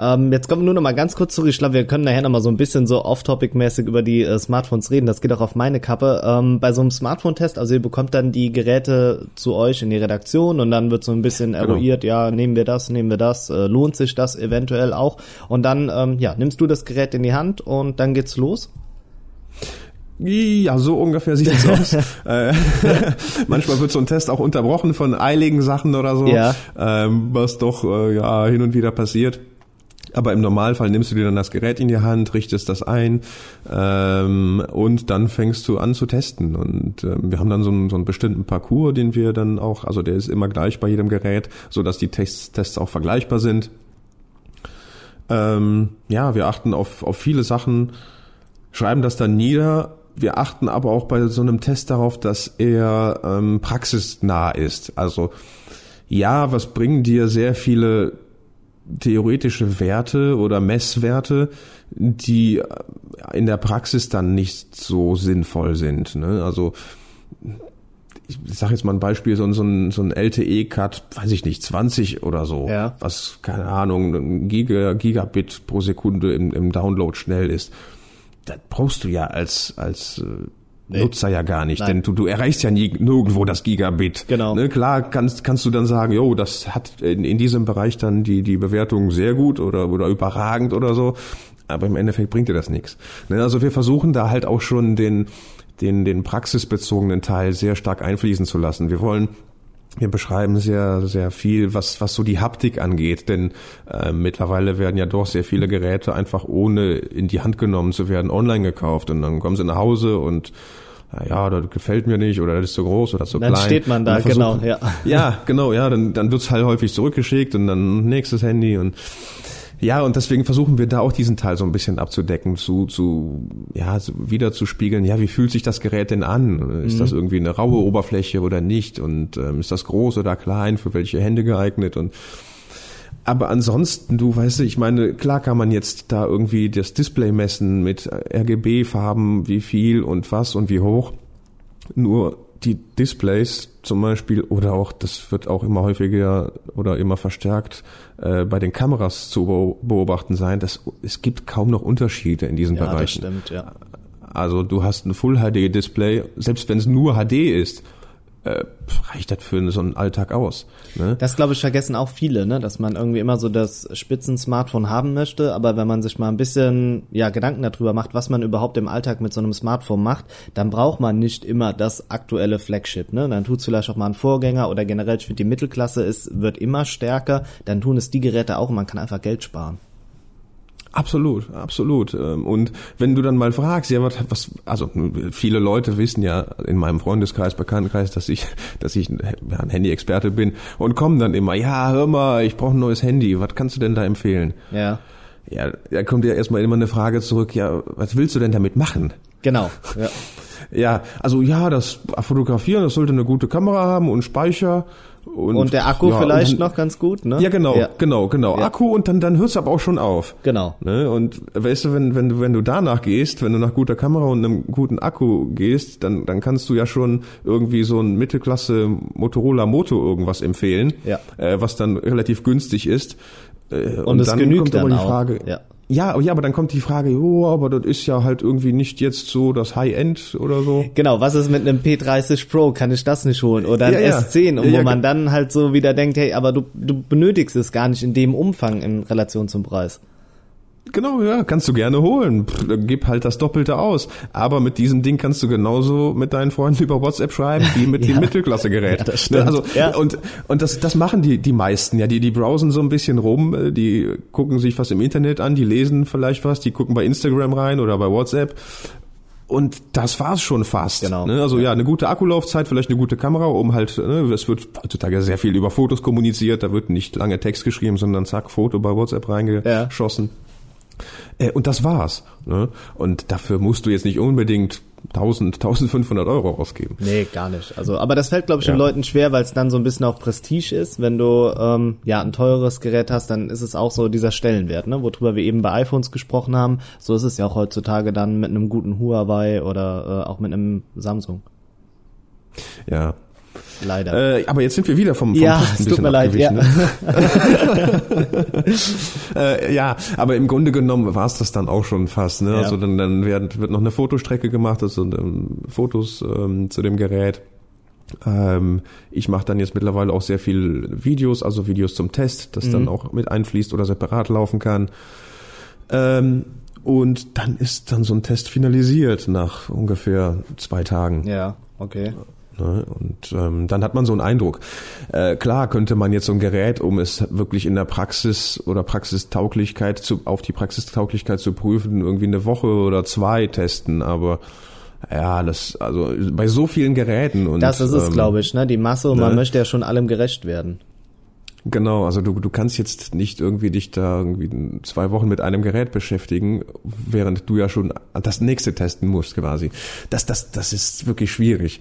Ähm, jetzt kommen wir nur noch mal ganz kurz zurück. Ich glaube, wir können nachher noch mal so ein bisschen so off-topic-mäßig über die äh, Smartphones reden. Das geht auch auf meine Kappe. Ähm, bei so einem Smartphone-Test, also ihr bekommt dann die Geräte zu euch in die Redaktion und dann wird so ein bisschen genau. eruiert, ja, nehmen wir das, nehmen wir das, äh, lohnt sich das eventuell auch. Und dann, ähm, ja, nimmst du das Gerät in die Hand und dann geht's los.
Ja, so ungefähr sieht es (laughs) aus. Äh, (laughs) manchmal wird so ein Test auch unterbrochen von eiligen Sachen oder so,
ja.
ähm, was doch äh, ja hin und wieder passiert. Aber im Normalfall nimmst du dir dann das Gerät in die Hand, richtest das ein ähm, und dann fängst du an zu testen. Und ähm, wir haben dann so einen, so einen bestimmten Parcours, den wir dann auch, also der ist immer gleich bei jedem Gerät, so dass die Tests, Tests auch vergleichbar sind. Ähm, ja, wir achten auf, auf viele Sachen, schreiben das dann nieder. Wir achten aber auch bei so einem Test darauf, dass er ähm, praxisnah ist. Also ja, was bringen dir sehr viele theoretische Werte oder Messwerte, die in der Praxis dann nicht so sinnvoll sind. Ne? Also ich sage jetzt mal ein Beispiel, so, so ein, so ein LTE-Cut, weiß ich nicht, 20 oder so,
Ja.
was, keine Ahnung, ein Giga, Gigabit pro Sekunde im, im Download schnell ist. Das brauchst du ja als, als
Nee.
Nutzer ja gar nicht,
Nein.
denn du, du erreichst ja nie nirgendwo das Gigabit.
Genau.
Ne, klar kannst, kannst du dann sagen, jo, das hat in, in diesem Bereich dann die, die Bewertung sehr gut oder, oder überragend oder so. Aber im Endeffekt bringt dir das nichts. Ne, also wir versuchen da halt auch schon den, den, den praxisbezogenen Teil sehr stark einfließen zu lassen. Wir wollen wir beschreiben sehr, sehr viel, was, was so die Haptik angeht, denn äh, mittlerweile werden ja doch sehr viele Geräte einfach ohne in die Hand genommen zu werden online gekauft und dann kommen sie nach Hause und na ja, das gefällt mir nicht oder das ist zu groß oder zu
Dann
klein.
steht man da,
dann
genau, ja. (laughs)
Ja, genau, ja, dann, dann wird's halt häufig zurückgeschickt und dann nächstes Handy und ja, und deswegen versuchen wir da auch diesen Teil so ein bisschen abzudecken, zu, zu, ja, so wieder zu spiegeln, ja, wie fühlt sich das Gerät denn an? Ist das irgendwie eine raue Oberfläche oder nicht? Und ähm, ist das groß oder klein? Für welche Hände geeignet? Und aber ansonsten, du weißt, ich meine, klar kann man jetzt da irgendwie das Display messen mit RGB-Farben, wie viel und was und wie hoch. Nur die Displays zum Beispiel oder auch, das wird auch immer häufiger oder immer verstärkt äh, bei den Kameras zu beo- beobachten sein, dass es gibt kaum noch Unterschiede in diesen
Ja, das
Bereichen.
stimmt, ja.
Also du hast ein Full-HD-Display, selbst wenn es nur HD ist, äh, reicht das für so einen Alltag aus. Ne?
Das glaube ich vergessen auch viele, ne, dass man irgendwie immer so das Spitzen-Smartphone haben möchte, aber wenn man sich mal ein bisschen ja Gedanken darüber macht, was man überhaupt im Alltag mit so einem Smartphone macht, dann braucht man nicht immer das aktuelle Flagship, ne? Dann tut's vielleicht auch mal ein Vorgänger oder generell ich finde die Mittelklasse ist wird immer stärker, dann tun es die Geräte auch und man kann einfach Geld sparen.
Absolut, absolut. Ähm, Und wenn du dann mal fragst, ja, was, was, also viele Leute wissen ja in meinem Freundeskreis, Bekanntenkreis, dass ich, (laughs) dass ich ein Handy-Experte bin und kommen dann immer, ja, hör mal, ich brauche ein neues Handy, was kannst du denn da empfehlen?
Ja.
Ja, da kommt ja erstmal immer eine Frage zurück, ja, was willst du denn damit machen?
Genau. Ja. (laughs)
Ja, also ja, das Fotografieren, das sollte eine gute Kamera haben und Speicher. Und,
Und der Akku
ja,
vielleicht
und
noch ganz gut, ne?
Ja, genau,
Ja.
genau, genau.
Ja.
Akku und dann, dann hört's aber auch schon auf.
Genau.
Ne? Und weißt du, wenn, wenn du, wenn du danach gehst, wenn du nach guter Kamera und einem guten Akku gehst, dann, dann kannst du ja schon irgendwie so ein Mittelklasse Motorola Moto irgendwas empfehlen,
Ja.
äh, was dann relativ günstig ist. Äh,
Und, es genügt
kommt
dann
aber die
auch.
Frage,
Ja.
Ja, aber ja, aber dann kommt die Frage, jo, aber das ist ja halt irgendwie nicht jetzt so das High-End oder so.
Genau, was ist mit einem P30 Pro? Kann ich das nicht holen? Oder ein
Ja, ja.
S10? Und
Ja,
wo
ja,
man
ge-
dann halt so wieder denkt, hey, aber du, du benötigst es gar nicht in dem Umfang in Relation zum Preis.
Genau, ja, kannst du gerne holen. Gib halt das Doppelte aus. Aber mit diesem Ding kannst du genauso mit deinen Freunden über WhatsApp schreiben, wie mit (laughs)
Ja.
dem Mittelklassegerät.
Ja, das stimmt.
Ne, Also,
Ja.
und, und das, das machen die, die meisten, ja. Die, die browsen so ein bisschen rum, äh, die gucken sich was im Internet an, die lesen vielleicht was, die gucken bei Instagram rein oder bei WhatsApp. Und das war's schon fast.
Genau.
Ne? Also ja, eine gute Akkulaufzeit, vielleicht eine gute Kamera, um halt, ne, es wird heutzutage sehr viel über Fotos kommuniziert, da wird nicht lange Text geschrieben, sondern zack, Foto bei WhatsApp reingeschossen. Äh, und das war's. Ne? Und dafür musst du jetzt nicht unbedingt 1000, 1500 (laughs) Euro ausgeben.
Nee, gar nicht. Also, aber das fällt, glaube ich, den
Ja.
Leuten schwer, weil es dann so ein bisschen auch Prestige ist. Wenn du ähm, ja ein teures Gerät hast, dann ist es auch so dieser Stellenwert, ne? worüber wir eben bei iPhones gesprochen haben. So ist es ja auch heutzutage dann mit einem guten Huawei oder äh, auch mit einem Samsung.
Ja.
Leider.
Äh, aber jetzt sind wir wieder vom, vom
ja,
Post ein
es tut mir leid. Ja.
Ne? (laughs) Äh, ja, aber im Grunde genommen war es das dann auch schon fast. Ne?
Ja.
Also dann, dann werden, wird noch eine Fotostrecke gemacht, also ähm, Fotos ähm, zu dem Gerät. Ähm, ich mache dann jetzt mittlerweile auch sehr viel Videos, also Videos zum Test, das
Mhm.
dann auch mit einfließt oder separat laufen kann. Ähm, und dann ist dann so ein Test finalisiert nach ungefähr zwei Tagen.
ja, okay.
Ne? Und ähm, dann hat man so einen Eindruck. Äh, klar könnte man jetzt so ein Gerät, um es wirklich in der Praxis oder Praxistauglichkeit zu, auf die Praxistauglichkeit zu prüfen, irgendwie eine Woche oder zwei testen, aber ja, das, also bei so vielen Geräten und.
Das ist es, ähm, glaube ich, ne? Die Masse und ne? man möchte ja schon allem gerecht werden.
Genau, also du, du kannst jetzt nicht irgendwie dich da irgendwie zwei Wochen mit einem Gerät beschäftigen, während du ja schon das nächste testen musst quasi. Das, das, das ist wirklich schwierig.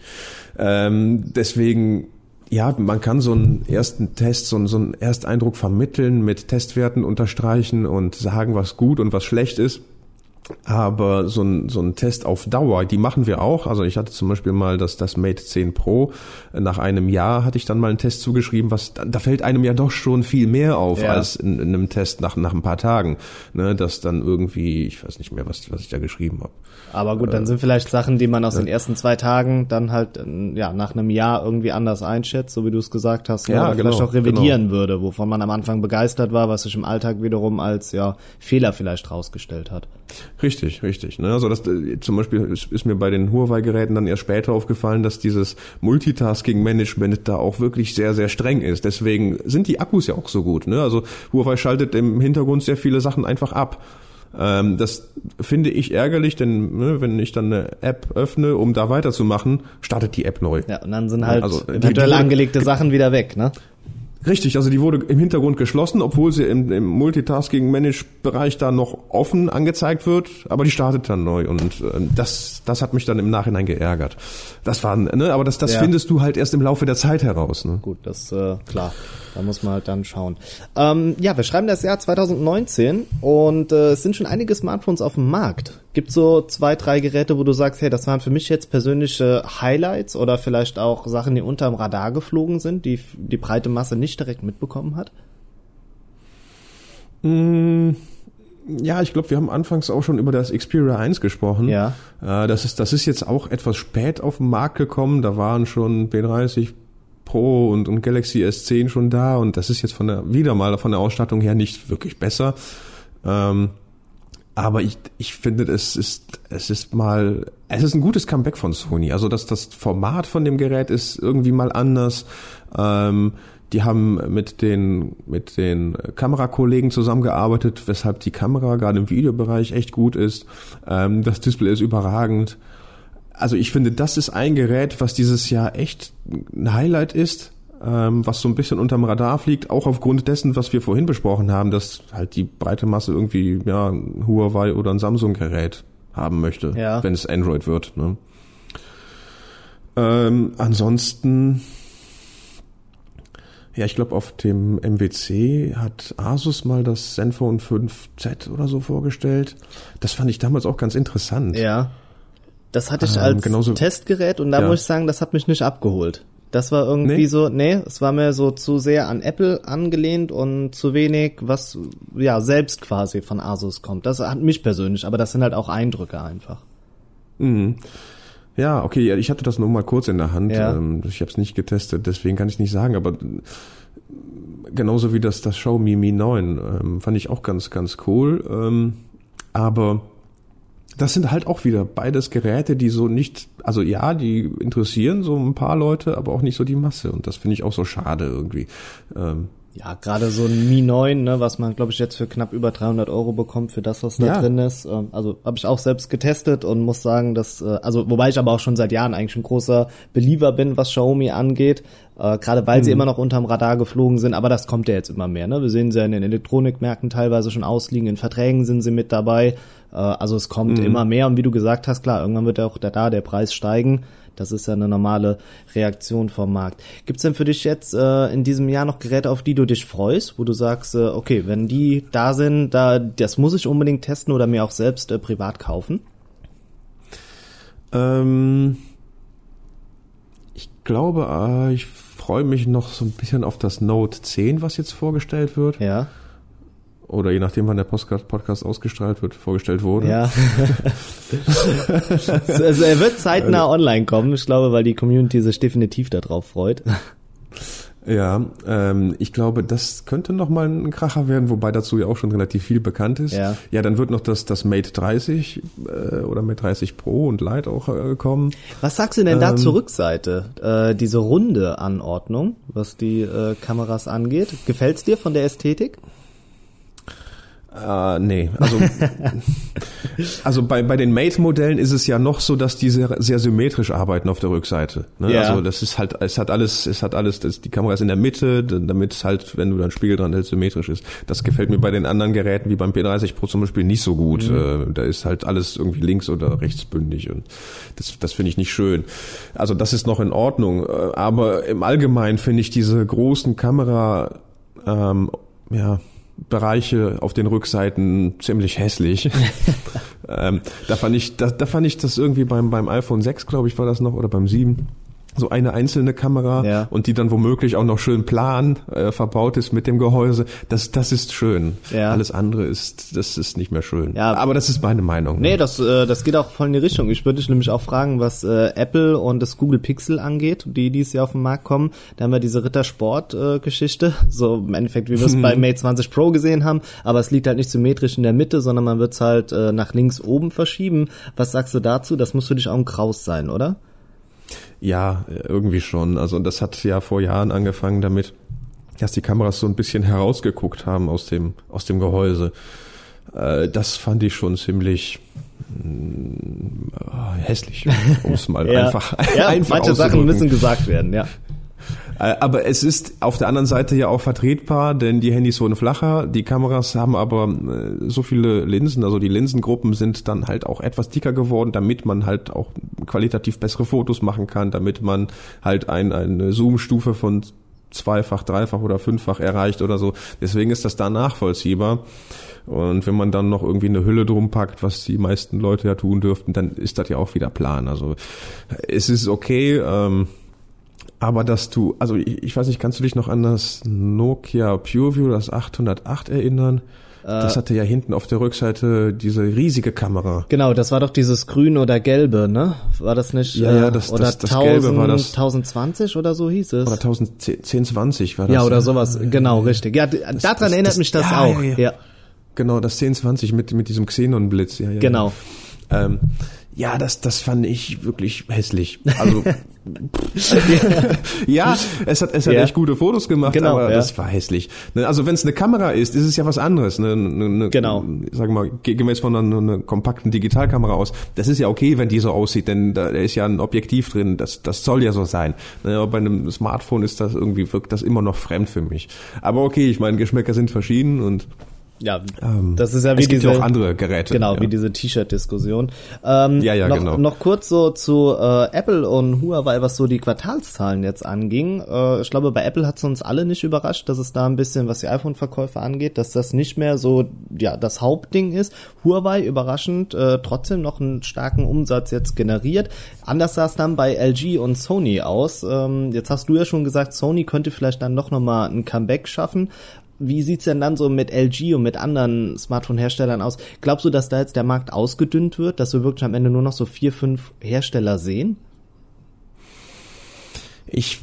Ähm, deswegen, ja, man kann so einen ersten Test, so einen, so einen Ersteindruck vermitteln, mit Testwerten unterstreichen und sagen, was gut und was schlecht ist. Aber so ein, so ein Test auf Dauer, die machen wir auch. Also ich hatte zum Beispiel mal das, das Mate 10 Pro. Nach einem Jahr hatte ich dann mal einen Test zugeschrieben, was, da fällt einem ja doch schon viel mehr auf ja. als in, in, einem Test nach, nach ein paar Tagen. Ne, dass dann irgendwie, ich weiß nicht mehr, was, was ich da geschrieben habe.
Aber gut, dann sind vielleicht Sachen, die man aus den ersten zwei Tagen dann halt ja nach einem Jahr irgendwie anders einschätzt, so wie du es gesagt hast, ne? ja, oder genau, vielleicht auch revidieren genau. würde, wovon man am Anfang begeistert war, was sich im Alltag wiederum als ja Fehler vielleicht rausgestellt hat.
Richtig, richtig. Ne? Also das äh, zum Beispiel ist, ist mir bei den Huawei-Geräten dann erst später aufgefallen, dass dieses Multitasking-Management da auch wirklich sehr, sehr streng ist. Deswegen sind die Akkus ja auch so gut. Ne? Also Huawei schaltet im Hintergrund sehr viele Sachen einfach ab. Ähm, das finde ich ärgerlich, denn ne, wenn ich dann eine App öffne, um da weiterzumachen, startet die App neu.
Ja, und dann sind halt also, eventuell angelegte Sachen wieder weg, ne?
Richtig, also die wurde im Hintergrund geschlossen, obwohl sie im, im Multitasking-Manage-Bereich da noch offen angezeigt wird, aber die startet dann neu und äh, das, das hat mich dann im Nachhinein geärgert. Das war, ne, aber das, das ja. findest du halt erst im Laufe der Zeit heraus. Ne?
Gut, das äh, klar, da muss man halt dann schauen. Ähm, ja, wir schreiben das Jahr 2019 und äh, es sind schon einige Smartphones auf dem Markt. Gibt so zwei, drei Geräte, wo du sagst, hey, das waren für mich jetzt persönliche Highlights oder vielleicht auch Sachen, die unterm Radar geflogen sind, die die breite Masse nicht direkt mitbekommen hat?
Mm, ja, ich glaube, wir haben anfangs auch schon über das Xperia 1 gesprochen.
Ja.
Äh, das ist, das ist jetzt auch etwas spät auf den Markt gekommen. Da waren schon B30 Pro und, und Galaxy S10 schon da und das ist jetzt von der, wieder mal von der Ausstattung her nicht wirklich besser. Ähm, aber ich, ich finde, es ist, es ist mal, es ist ein gutes Comeback von Sony. Also das, das Format von dem Gerät ist irgendwie mal anders. Ähm, die haben mit den, mit den Kamerakollegen zusammengearbeitet, weshalb die Kamera gerade im Videobereich echt gut ist. Ähm, das Display ist überragend. Also ich finde, das ist ein Gerät, was dieses Jahr echt ein Highlight ist ähm, was so ein bisschen unterm Radar fliegt, auch aufgrund dessen, was wir vorhin besprochen haben, dass halt die breite Masse irgendwie ja, ein Huawei oder ein Samsung-Gerät haben möchte, ja. wenn es Android wird. Ne? Ähm, ansonsten, ja, ich glaube, auf dem MWC hat Asus mal das Zenfone 5Z oder so vorgestellt. Das fand ich damals auch ganz interessant.
Ja. Das hatte ich ähm, als genauso, Testgerät und da ja. muss ich sagen, das hat mich nicht abgeholt. Das war irgendwie nee. so, nee, es war mir so zu sehr an Apple angelehnt und zu wenig, was ja selbst quasi von Asus kommt. Das hat mich persönlich, aber das sind halt auch Eindrücke einfach.
Mhm. Ja, okay, ich hatte das nur mal kurz in der Hand. Ja. Ähm, ich habe es nicht getestet, deswegen kann ich nicht sagen, aber genauso wie das, das Xiaomi Mi 9 ähm, fand ich auch ganz, ganz cool. Ähm, aber das sind halt auch wieder beides Geräte, die so nicht, also ja, die interessieren so ein paar Leute, aber auch nicht so die Masse. Und das finde ich auch so schade irgendwie.
Ähm, ja, gerade so ein Mi 9, ne, was man, glaube ich, jetzt für knapp über 300 Euro bekommt für das, was da ja. drin ist. Ähm, also habe ich auch selbst getestet und muss sagen, dass, äh, also wobei ich aber auch schon seit Jahren eigentlich ein großer Believer bin, was Xiaomi angeht, äh, gerade weil mhm. sie immer noch unterm Radar geflogen sind, aber das kommt ja jetzt immer mehr. Ne? Wir sehen sie ja in den Elektronikmärkten teilweise schon ausliegen, in Verträgen sind sie mit dabei. Äh, also es kommt mhm. immer mehr und wie du gesagt hast, klar, irgendwann wird ja auch da der Preis steigen. Das ist ja eine normale Reaktion vom Markt. Gibt's denn für dich jetzt äh, in diesem Jahr noch Geräte, auf die du dich freust, wo du sagst, äh, okay, wenn die da sind, da das muss ich unbedingt testen oder mir auch selbst äh, privat kaufen?
Ähm, ich glaube, äh, ich freue mich noch so ein bisschen auf das Note 10, was jetzt vorgestellt wird.
Ja
oder je nachdem, wann der Podcast ausgestrahlt wird, vorgestellt wurde.
Ja. (laughs) also er wird zeitnah online kommen, ich glaube, weil die Community sich definitiv darauf freut.
Ja, ähm, ich glaube, das könnte noch mal ein Kracher werden, wobei dazu ja auch schon relativ viel bekannt ist.
Ja.
ja dann wird noch das, das Mate 30 äh, oder Mate 30 Pro und Lite auch äh, kommen.
Was sagst du denn da
Ähm,
zur Rückseite? Äh, diese runde Anordnung, was die äh, Kameras angeht. Gefällt's dir von der Ästhetik?
Äh, nee, also, (laughs) also bei, bei den Mate-Modellen ist es ja noch so, dass die sehr, sehr symmetrisch arbeiten auf der Rückseite. Ne?
Ja.
Also das ist halt, es hat alles, es hat alles, das, die Kamera ist in der Mitte, damit es halt, wenn du dann Spiegel dran hältst, symmetrisch ist. Das gefällt mir bei den anderen Geräten, wie beim P30 Pro zum Beispiel, nicht so gut. Äh, da ist halt alles irgendwie links oder rechtsbündig und das, das finde ich nicht schön. Also das ist noch in Ordnung, äh, aber im Allgemeinen finde ich diese großen Kamera, ähm, ja, Bereiche auf den Rückseiten ziemlich hässlich. (laughs) ähm, da fand ich, da, da fand ich das irgendwie beim, beim iPhone 6, glaube ich, war das noch, oder beim 7. So eine einzelne Kamera
Ja.
und die dann womöglich auch noch schön plan äh, verbaut ist mit dem Gehäuse. Das, das ist schön.
Ja.
Alles andere ist, das ist nicht mehr schön.
Ja.
Aber das ist meine Meinung.
Nee, das, äh, das geht auch voll in die Richtung. Ich würde dich nämlich auch fragen, was äh, Apple und das Google Pixel angeht, die dieses Jahr auf den Markt kommen. Da haben wir diese Rittersport-Geschichte, so im Endeffekt, wie wir es (laughs) bei Mate 20 Pro gesehen haben, aber es liegt halt nicht symmetrisch in der Mitte, sondern man wird es halt äh, nach links oben verschieben. Was sagst du dazu? Das muss für dich auch ein Kraus sein, oder?
Ja, irgendwie schon. Also das hat ja vor Jahren angefangen damit, dass die Kameras so ein bisschen herausgeguckt haben aus dem, aus dem Gehäuse. Äh, das fand ich schon ziemlich mm, äh, hässlich, um es mal (laughs) einfach,
ja, (laughs)
einfach
manche Sachen müssen gesagt werden, ja.
Äh, Aber es ist auf der anderen Seite ja auch vertretbar, denn die Handys wurden flacher, die Kameras haben aber äh, so viele Linsen, also die Linsengruppen sind dann halt auch etwas dicker geworden, damit man halt auch qualitativ bessere Fotos machen kann, damit man halt ein, eine Zoom-Stufe von zweifach, dreifach oder fünffach erreicht oder so. Deswegen ist das da nachvollziehbar. Und wenn man dann noch irgendwie eine Hülle drum packt, was die meisten Leute ja tun dürften, dann ist das ja auch wieder Plan. Also es ist okay, ähm, aber dass du, also ich, ich weiß nicht, kannst du dich noch an das Nokia PureView, das 808 erinnern? Das hatte ja hinten auf der Rückseite diese riesige Kamera.
Genau, das war doch dieses Grün oder Gelbe, ne? War das nicht?
Ja,
äh,
ja, das-
oder
das- das Gelbe war das-
1020 oder so hieß es.
Oder 1020 war das.
ja, oder
ne?
sowas, genau, richtig. Ja, d- daran
das-
erinnert
das-
mich das
ja,
auch.
ja, ja. Genau, das 1020 mit, mit diesem Xenon-Blitz. Ja, ja,
Genau.
Ähm, ja, das, das fand ich wirklich hässlich. Also, (laughs) (laughs) ja, es hat, es hat
Ja.
echt gute Fotos gemacht,
Genau,
aber
ja.
das war hässlich. Ne, Also wenn es eine Kamera ist, ist es ja was anderes. Ne, ne, ne,
Genau.
Sagen wir mal, ge- gehen wir jetzt von einer, einer kompakten Digitalkamera aus. Das ist ja okay, wenn die so aussieht, denn da ist ja ein Objektiv drin. Das, das soll ja so sein. Ne, aber bei einem Smartphone ist das irgendwie, wirkt das immer noch fremd für mich. Aber okay, ich meine, Geschmäcker sind verschieden und
Ja,
ähm,
das ist ja wie diese
ja auch andere Geräte.
Genau,
ja.
wie diese T-Shirt-Diskussion. Ähm,
Ja, ja,
noch,
genau.
Noch kurz so zu äh, Apple und Huawei, was so die Quartalszahlen jetzt anging. Äh, ich glaube, bei Apple hat es uns alle nicht überrascht, dass es da ein bisschen, was die iPhone-Verkäufe angeht, dass das nicht mehr so ja das Hauptding ist. Huawei überraschend äh, trotzdem noch einen starken Umsatz jetzt generiert. Anders sah es dann bei LG und Sony aus. Ähm, jetzt hast du ja schon gesagt, Sony könnte vielleicht dann doch nochmal ein Comeback schaffen. Wie sieht's denn dann so mit LG und mit anderen Smartphone-Herstellern aus? Glaubst du, dass da jetzt der Markt ausgedünnt wird, dass wir wirklich am Ende nur noch so vier, fünf Hersteller sehen?
Ich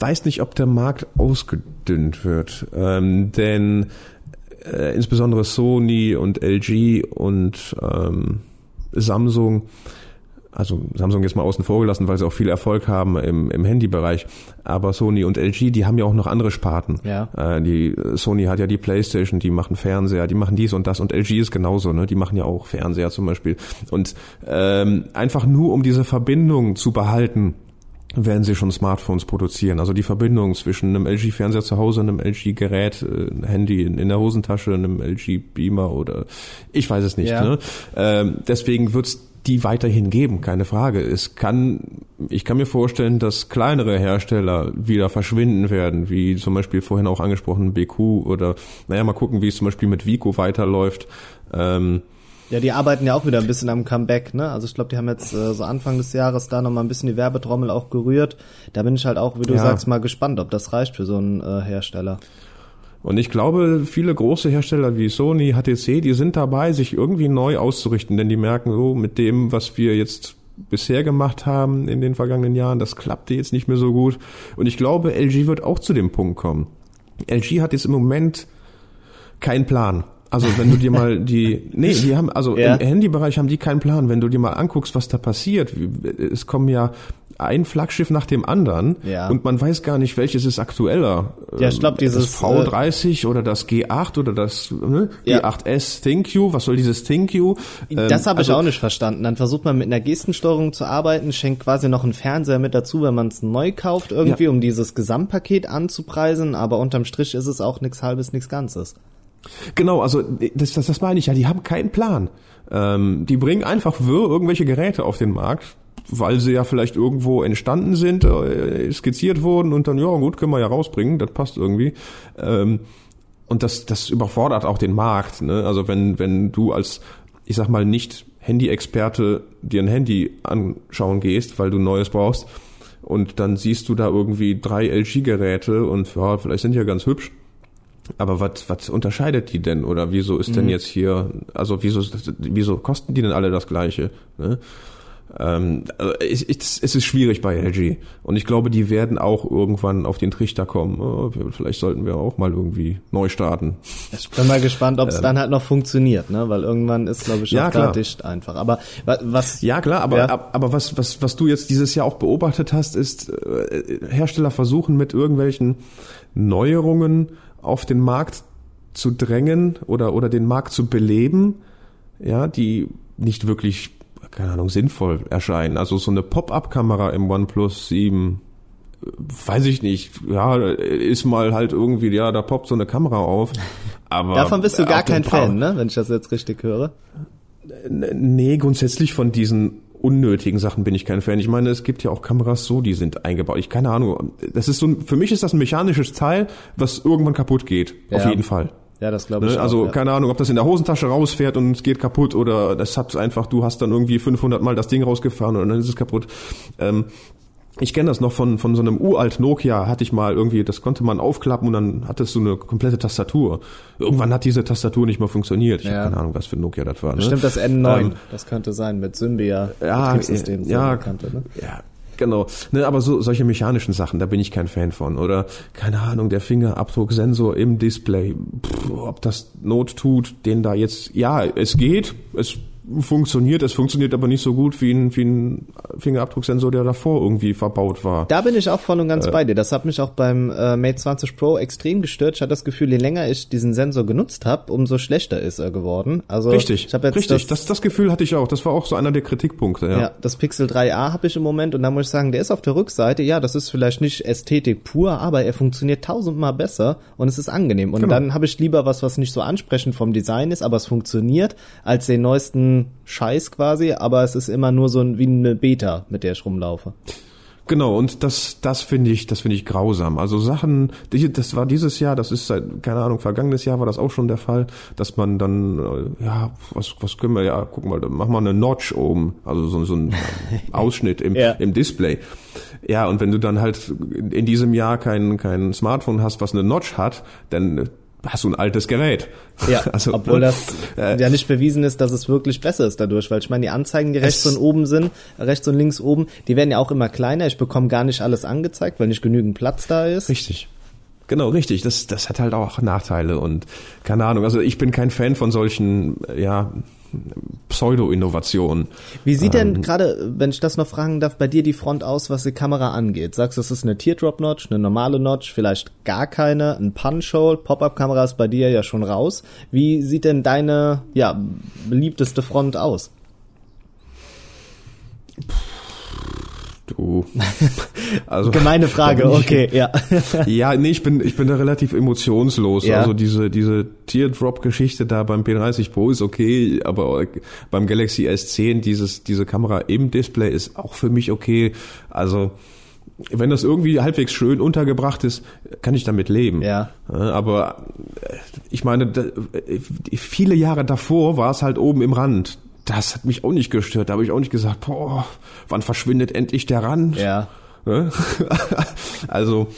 weiß nicht, ob der Markt ausgedünnt wird, ähm, denn äh, insbesondere Sony und LG und ähm, Samsung, also Samsung jetzt mal außen vor gelassen, weil sie auch viel Erfolg haben im, im Handybereich, aber Sony und LG, die haben ja auch noch andere Sparten.
Ja.
Äh, die Sony hat ja die Playstation, die machen Fernseher, die machen dies und das und LG ist genauso, ne? Die machen ja auch Fernseher zum Beispiel. Und ähm, einfach nur um diese Verbindung zu behalten, werden sie schon Smartphones produzieren. Also die Verbindung zwischen einem LG-Fernseher zu Hause, einem LG-Gerät, äh, Handy in, in der Hosentasche, einem LG-Beamer oder ich weiß es nicht.
Ja.
Ne? Ähm, deswegen wird's die weiterhin geben, keine Frage. Es kann, ich kann mir vorstellen, dass kleinere Hersteller wieder verschwinden werden, wie zum Beispiel vorhin auch angesprochen BQ oder, naja, mal gucken, wie es zum Beispiel mit Vico weiterläuft. Ähm,
Ja, die arbeiten ja auch wieder ein bisschen am Comeback, ne? Also ich glaube, die haben jetzt äh, so Anfang des Jahres da nochmal ein bisschen die Werbetrommel auch gerührt. Da bin ich halt auch, wie du
Ja.
sagst, mal gespannt, ob das reicht für so einen äh, Hersteller.
Und ich glaube, viele große Hersteller wie Sony, HTC, die sind dabei, sich irgendwie neu auszurichten, denn die merken so, mit dem, was wir jetzt bisher gemacht haben in den vergangenen Jahren, das klappte jetzt nicht mehr so gut. Und ich glaube, LG wird auch zu dem Punkt kommen. LG hat jetzt im Moment keinen Plan. Also wenn du dir mal (laughs) die, nee, die haben, also
Ja.
im Handybereich haben die keinen Plan. Wenn du dir mal anguckst, was da passiert, es kommen ja ein Flaggschiff nach dem anderen
Ja.
und man weiß gar nicht, welches ist aktueller.
Ja, ich glaub,
Ähm,
dieses,
das V30 oder das G8 oder das ne?
Ja.
G8S ThinQ, was soll dieses ThinQ? Ähm,
Das habe ich
also-
auch nicht verstanden. Dann versucht man mit einer Gestensteuerung zu arbeiten, schenkt quasi noch einen Fernseher mit dazu, wenn man es neu kauft irgendwie,
Ja.
um dieses Gesamtpaket anzupreisen. Aber unterm Strich ist es auch nichts Halbes, nichts Ganzes.
Genau, also das, das, das meine ich ja, die haben keinen Plan. Ähm, die bringen einfach wirr irgendwelche Geräte auf den Markt, weil sie ja vielleicht irgendwo entstanden sind, äh, skizziert wurden und dann, ja gut, können wir ja rausbringen, das passt irgendwie. Ähm, und das, das überfordert auch den Markt. Ne? Also wenn, wenn du als, ich sag mal, nicht Handy-Experte dir ein Handy anschauen gehst, weil du ein neues brauchst, und dann siehst du da irgendwie drei LG-Geräte und ja, vielleicht sind die ja ganz hübsch. Aber was was unterscheidet die denn? Oder wieso ist denn jetzt hier, also wieso, wieso kosten die denn alle das Gleiche? Ne? Ähm, also es, es, es ist schwierig bei LG. Und ich glaube, die werden auch irgendwann auf den Trichter kommen. Oh, vielleicht sollten wir auch mal irgendwie neu starten.
Ich bin mal gespannt, ob es dann halt noch funktioniert, ne? Weil irgendwann ist, glaube ich,
Ja, klar.
dicht einfach. Aber wa- was?
Ja, klar, aber,
Ja.
ab- aber was, was, was du jetzt dieses Jahr auch beobachtet hast, ist, äh, Hersteller versuchen mit irgendwelchen Neuerungen auf den Markt zu drängen oder, oder den Markt zu beleben, ja, die nicht wirklich, keine Ahnung, sinnvoll erscheinen. Also so eine Pop-up-Kamera im OnePlus 7, äh, weiß ich nicht, ja, ist mal halt irgendwie, ja, da poppt so eine Kamera auf. (laughs) Aber
Davon bist du gar kein Fan, ne? Wenn ich das jetzt richtig höre.
Nee, grundsätzlich von diesen unnötigen Sachen bin ich kein Fan. Ich meine, es gibt ja auch Kameras so, die sind eingebaut. Ich keine Ahnung. Das ist so ein, für mich ist das ein mechanisches Teil, was irgendwann kaputt geht. Auf
Ja.
jeden Fall.
Ja, das glaube ich
Ne?
auch,
Also
ja.
keine Ahnung, ob das in der Hosentasche rausfährt und es geht kaputt oder das hat einfach, du hast dann irgendwie 500 Mal das Ding rausgefahren und dann ist es kaputt. Ähm, ich kenne das noch von, von so einem uralt Nokia, hatte ich mal irgendwie, das konnte man aufklappen und dann hattest du eine komplette Tastatur. Irgendwann hat diese Tastatur nicht mehr funktioniert. Ich
Ja.
habe keine Ahnung, was für ein Nokia das war. Ne?
Bestimmt das N9,
Ähm,
das könnte sein, mit Symbian
ja,
Betriebssystem. so
ja,
bekannte, ne?
ja, genau. Ne, aber so solche mechanischen Sachen, da bin ich kein Fan von. Oder keine Ahnung, der Fingerabdrucksensor im Display, Pff, ob das Not tut, den da jetzt, ja, es geht, es funktioniert, es funktioniert aber nicht so gut wie ein, wie ein Fingerabdrucksensor, der davor irgendwie verbaut war.
Da bin ich auch voll und
Äh.
ganz bei dir. Das hat mich auch beim äh, Mate 20 Pro extrem gestört. Ich hatte das Gefühl, je länger ich diesen Sensor genutzt habe, umso schlechter ist er geworden. Also
Richtig,
ich jetzt
richtig.
das,
Das, das Gefühl hatte ich auch. Das war auch so einer der Kritikpunkte. Ja.
ja. das Pixel 3a habe ich im Moment und da muss ich sagen, der ist auf der Rückseite. Ja, das ist vielleicht nicht Ästhetik pur, aber er funktioniert tausendmal besser und es ist angenehm. Und
Genau.
dann habe ich lieber was, was nicht so ansprechend vom Design ist, aber es funktioniert, als den neuesten Scheiß quasi. Aber es ist immer nur so ein, wie eine Beta, mit der ich rumlaufe.
Genau, und das, das finde ich, das finde ich grausam. Also Sachen, das war dieses Jahr, das ist seit, keine Ahnung, vergangenes Jahr war das auch schon der Fall, dass man dann, äh, ja, was, was können wir, ja, guck mal, dann machen wir eine Notch oben, also so, so ein (laughs) Ausschnitt im,
Ja.
im Display. Ja, und wenn du dann halt in diesem Jahr kein, kein Smartphone hast, was eine Notch hat, dann hast du ein altes Gerät.
Ja, (laughs)
Also,
obwohl das
Äh,
ja nicht bewiesen ist, dass es wirklich besser ist dadurch, weil ich meine, die Anzeigen, die rechts und oben sind, rechts und links oben, die werden ja auch immer kleiner. Ich bekomme gar nicht alles angezeigt, weil nicht genügend Platz da ist.
Richtig. Genau, richtig. Das, das hat halt auch Nachteile und keine Ahnung. Also ich bin kein Fan von solchen, ja, Pseudo-Innovationen.
Wie sieht
Ähm.
denn gerade, wenn ich das noch fragen darf, bei dir die Front aus, was die Kamera angeht? Sagst du, es ist eine Teardrop-Notch, eine normale Notch, vielleicht gar keine, ein Punch-Hole, Pop-Up-Kamera ist bei dir ja schon raus. Wie sieht denn deine, ja, beliebteste Front aus?
Du. (laughs) Also,
Gemeine Frage,
ich-
okay, (laughs) ja.
Ja, nee, ich bin, ich bin da relativ emotionslos.
Ja.
Also diese, diese Teardrop-Geschichte da beim P30 Pro ist okay, aber beim Galaxy S10 dieses, diese Kamera im Display ist auch für mich okay. Also, wenn das irgendwie halbwegs schön untergebracht ist, kann ich damit leben.
Ja.
Aber äh, ich meine, äh, viele Jahre davor war es halt oben im Rand. Das hat mich auch nicht gestört. Da habe ich auch nicht gesagt, boah, wann verschwindet endlich der Rand?
Ja.
Ne? (laughs) also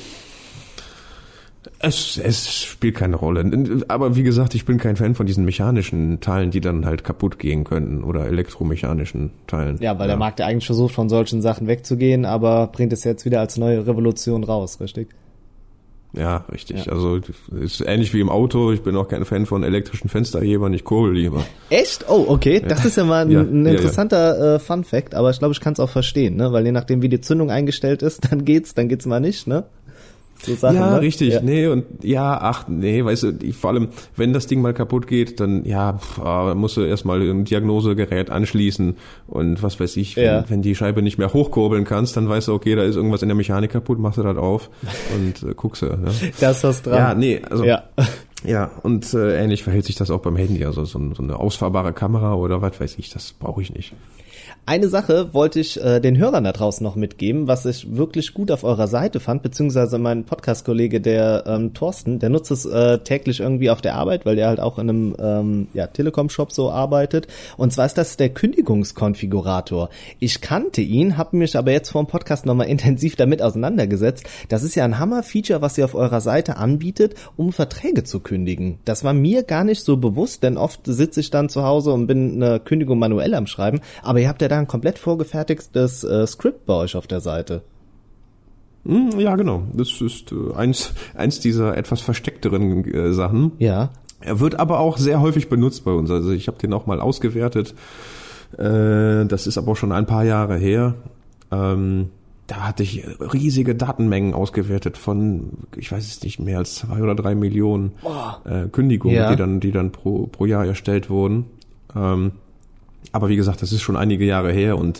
Es, es spielt keine Rolle. Aber wie gesagt, ich bin kein Fan von diesen mechanischen Teilen, die dann halt kaputt gehen könnten oder elektromechanischen Teilen.
Ja, weil der Markt ja eigentlich versucht, von solchen Sachen wegzugehen, aber bringt es jetzt wieder als neue Revolution raus, richtig?
Ja, richtig. Ja. Also ist ähnlich wie im Auto. Ich bin auch kein Fan von elektrischen Fensterhebern. Ich kurbel lieber.
Echt? Oh, okay. Das ist ja mal ein, ja, ein interessanter äh, Fun Fact. Aber ich glaube, ich kann es auch verstehen, ne? Weil je nachdem, wie die Zündung eingestellt ist, (laughs) dann geht's, dann geht's mal nicht, ne?
So Sachen, ja, ne? richtig. Ja. Nee, und ja, ach, nee, weißt du, vor allem, wenn das Ding mal kaputt geht, dann ja, pff, ah, musst du erstmal ein Diagnosegerät anschließen und was weiß ich, wenn, ja. wenn die Scheibe nicht mehr hochkurbeln kannst, dann weißt du, okay, da ist irgendwas in der Mechanik kaputt, machst du das auf und äh, guckst du. Ja.
Da ist was dran.
Ja, nee, also ja. (laughs) Ja, und äh, ähnlich verhält sich das auch beim Handy. Also so, so eine ausfahrbare Kamera oder was weiß ich, das brauche ich nicht.
Eine Sache wollte ich äh, den Hörern da draußen noch mitgeben, was ich wirklich gut auf eurer Seite fand, beziehungsweise mein Podcast-Kollege, der ähm, Thorsten, der nutzt es äh, täglich irgendwie auf der Arbeit, weil der halt auch in einem ähm, ja, Telekom-Shop so arbeitet. Und zwar ist das der Kündigungskonfigurator. Ich kannte ihn, habe mich aber jetzt vor dem Podcast nochmal intensiv damit auseinandergesetzt. Das ist ja ein Hammer-Feature, was ihr auf eurer Seite anbietet, um Verträge zu kündigen. Das war mir gar nicht so bewusst, denn oft sitze ich dann zu Hause und bin eine Kündigung manuell am Schreiben. Aber ihr habt ja da ein komplett vorgefertigtes äh, Skript bei euch auf der Seite.
Hm, ja, genau. Das ist äh, eins, eins dieser etwas versteckteren äh, Sachen.
Ja.
Er wird aber auch sehr häufig benutzt bei uns. Also ich habe den auch mal ausgewertet. Äh, das ist aber auch schon ein paar Jahre her. Ähm, da hatte ich riesige Datenmengen ausgewertet von, ich weiß es nicht, mehr als zwei oder drei Millionen äh, Kündigungen, ja. die dann, die dann pro, pro Jahr erstellt wurden. Ähm, aber wie gesagt, das ist schon einige Jahre her und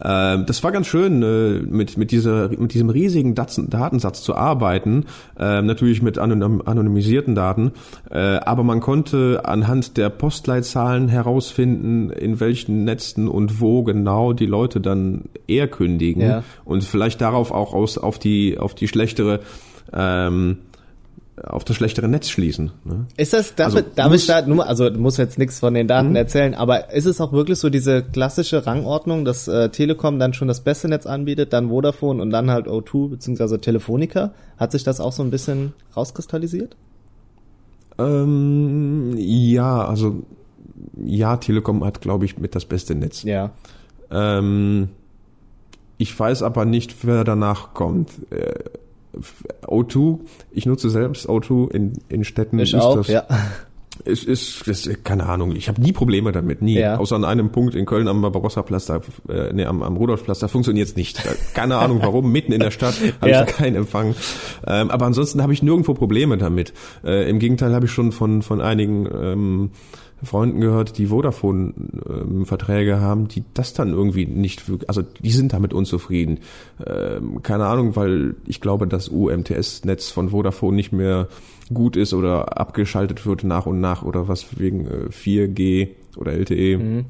äh, das war ganz schön, äh, mit, mit, dieser, mit diesem riesigen Datensatz zu arbeiten, äh, natürlich mit anonym, anonymisierten Daten, äh, aber man konnte anhand der Postleitzahlen herausfinden, in welchen Netzen und wo genau die Leute dann eher kündigen ja. und vielleicht darauf auch aus, auf die, auf die schlechtere ähm, auf das schlechtere Netz schließen. Ne?
Ist das, darf, also, darf ich da nur, also du musst jetzt nichts von den Daten mhm. erzählen, aber ist es auch wirklich so diese klassische Rangordnung, dass äh, Telekom dann schon das beste Netz anbietet, dann Vodafone und dann halt O2 beziehungsweise Telefonica? Hat sich das auch so ein bisschen rauskristallisiert?
Ähm, ja, also ja, Telekom hat, glaube ich, mit das beste Netz.
Ja.
Ähm, ich weiß aber nicht, wer danach kommt. Äh, O2, ich nutze selbst O2 in, in Städten.
Ich auch,
das,
ja.
Es ist, ist, keine Ahnung, ich habe nie Probleme damit, nie. Ja. Außer an einem Punkt in Köln am Barbarossa-Platz, da, äh, nee, am, am Rudolfplatz, da funktioniert's nicht. Keine Ahnung (laughs) warum, mitten in der Stadt habe ja. ich keinen Empfang. Ähm, aber ansonsten habe ich nirgendwo Probleme damit. Äh, Im Gegenteil habe ich schon von, von einigen ähm, Freunden gehört, die Vodafone-Verträge ähm, haben, die das dann irgendwie nicht, also die sind damit unzufrieden. Ähm, keine Ahnung, weil ich glaube, das UMTS-Netz von Vodafone nicht mehr gut ist oder abgeschaltet wird nach und nach oder was wegen äh, 4G oder LTE. Mhm.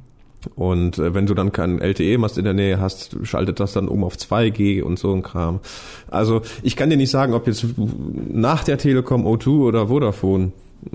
Und äh, wenn du dann kein LTE-Mast in der Nähe hast, schaltet das dann um auf 2G und so ein Kram. Also ich kann dir nicht sagen, ob jetzt nach der Telekom O2 oder Vodafone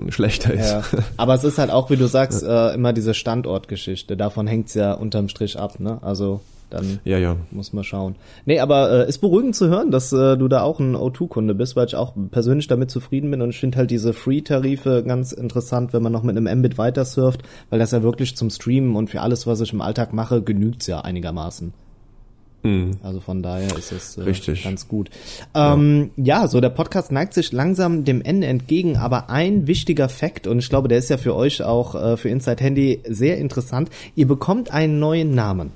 schlechter ist. Ja.
Aber es ist halt auch, wie du sagst, äh, immer diese Standortgeschichte. Davon hängt's ja unterm Strich ab, ne? Also dann
ja, ja.
muss man schauen. Nee, aber äh, ist beruhigend zu hören, dass äh, du da auch ein O2-Kunde bist, weil ich auch persönlich damit zufrieden bin und ich finde halt diese Free-Tarife ganz interessant, wenn man noch mit einem Mbit weiter surft, weil das ja wirklich zum Streamen und für alles, was ich im Alltag mache, genügt's ja einigermaßen. Mhm. Also von daher ist es äh, ganz gut. Ähm, ja. ja, so der Podcast neigt sich langsam dem Ende entgegen, aber ein wichtiger Fakt, und ich glaube, der ist ja für euch auch äh, für Inside Handy sehr interessant, ihr bekommt einen neuen Namen.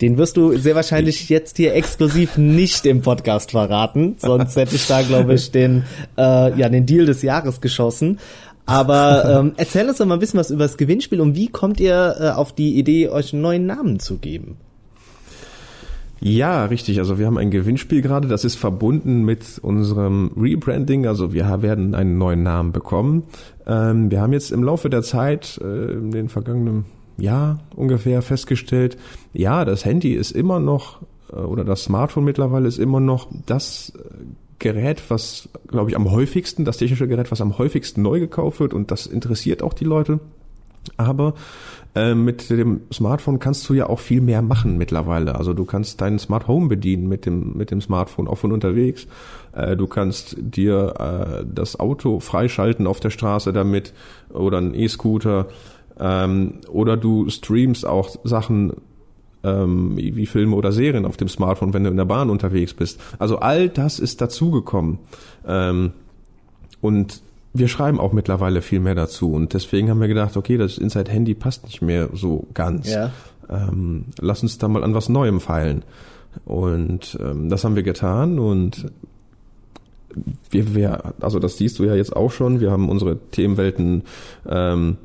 Den wirst du sehr wahrscheinlich ich. jetzt hier exklusiv nicht im Podcast verraten, sonst hätte ich da, glaube ich, den, äh, ja, den Deal des Jahres geschossen. Aber ähm, erzähl uns doch mal ein bisschen was über das Gewinnspiel und wie kommt ihr äh, auf die Idee, euch einen neuen Namen zu geben?
Ja, richtig. Also wir haben ein Gewinnspiel gerade, das ist verbunden mit unserem Rebranding. Also wir werden einen neuen Namen bekommen. Ähm, wir haben jetzt im Laufe der Zeit, äh, in den vergangenen Jahr ungefähr festgestellt, ja, das Handy ist immer noch, äh, oder das Smartphone mittlerweile ist immer noch das äh, Gerät, was, glaube ich, am häufigsten, das technische Gerät, was am häufigsten neu gekauft wird und das interessiert auch die Leute. Aber äh, mit dem Smartphone kannst du ja auch viel mehr machen mittlerweile. Also du kannst deinen Smart Home bedienen mit dem, mit dem Smartphone, auch von unterwegs. Äh, du kannst dir äh, das Auto freischalten auf der Straße damit oder ein E-Scooter. Ähm, oder du streamst auch Sachen ähm, wie Filme oder Serien auf dem Smartphone, wenn du in der Bahn unterwegs bist. Also all das ist dazugekommen. Ähm, und wir schreiben auch mittlerweile viel mehr dazu und deswegen haben wir gedacht, okay, das Inside Handy passt nicht mehr so ganz. Ja. Ähm, lass uns da mal an was Neuem feilen. Und ähm, das haben wir getan und wir, wir, also das siehst du ja jetzt auch schon, wir haben unsere Themenwelten ähm,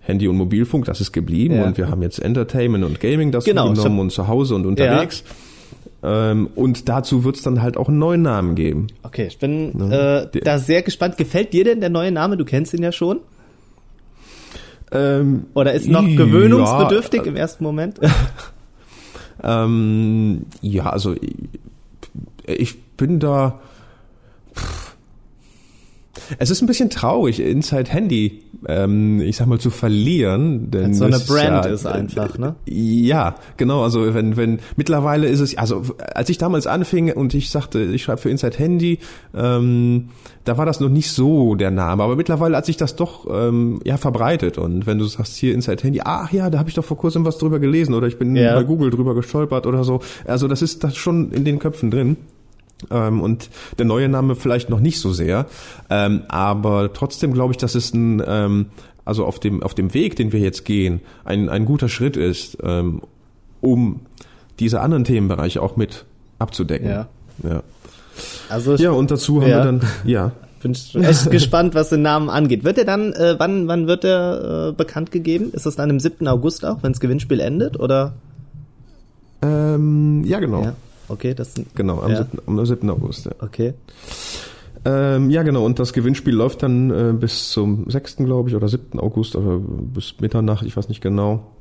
Handy und Mobilfunk, das ist geblieben ja. und wir haben jetzt Entertainment und Gaming das genau, genommen und zu Hause und unterwegs. Ja. Ähm, und dazu wird es dann halt auch einen neuen Namen geben.
Okay, ich bin ne? äh, da sehr gespannt. Gefällt dir denn der neue Name? Du kennst ihn ja schon. Ähm, Oder ist noch gewöhnungsbedürftig ja, im ersten Moment? (laughs) (laughs)
ähm, ja, also ich, ich bin da. Pff, es ist ein bisschen traurig, Inside Handy, ähm, ich sag mal, zu verlieren.
Denn so eine Brand ja, ist einfach, ne?
Ja, genau. Also wenn, wenn mittlerweile ist es, also als ich damals anfing und ich sagte, ich schreibe für Inside Handy, ähm, da war das noch nicht so der Name. Aber mittlerweile hat sich das doch ähm, ja verbreitet. Und wenn du sagst hier Inside Handy, ach ja, da habe ich doch vor kurzem was drüber gelesen oder ich bin ja. bei Google drüber gestolpert oder so. Also das ist das schon in den Köpfen drin. Ähm, und der neue Name vielleicht noch nicht so sehr. Ähm, aber trotzdem glaube ich, dass es ein, ähm, also auf dem, auf dem Weg, den wir jetzt gehen, ein, ein guter Schritt ist, ähm, um diese anderen Themenbereiche auch mit abzudecken. Ja. ja. Also ja, und dazu haben ja. wir dann, ja. (laughs)
Bin echt gespannt, was den Namen angeht. Wird er dann, äh, wann, wann wird er äh, bekannt gegeben? Ist das dann im 7. August auch, wenn das Gewinnspiel endet, oder?
Ähm, ja, genau. Ja.
Okay, das
genau am, ja. 7, am 7. August. Ja.
Okay.
Ähm, ja, genau. Und das Gewinnspiel läuft dann äh, bis zum 6. glaube ich oder 7. August oder bis Mitternacht, ich weiß nicht genau.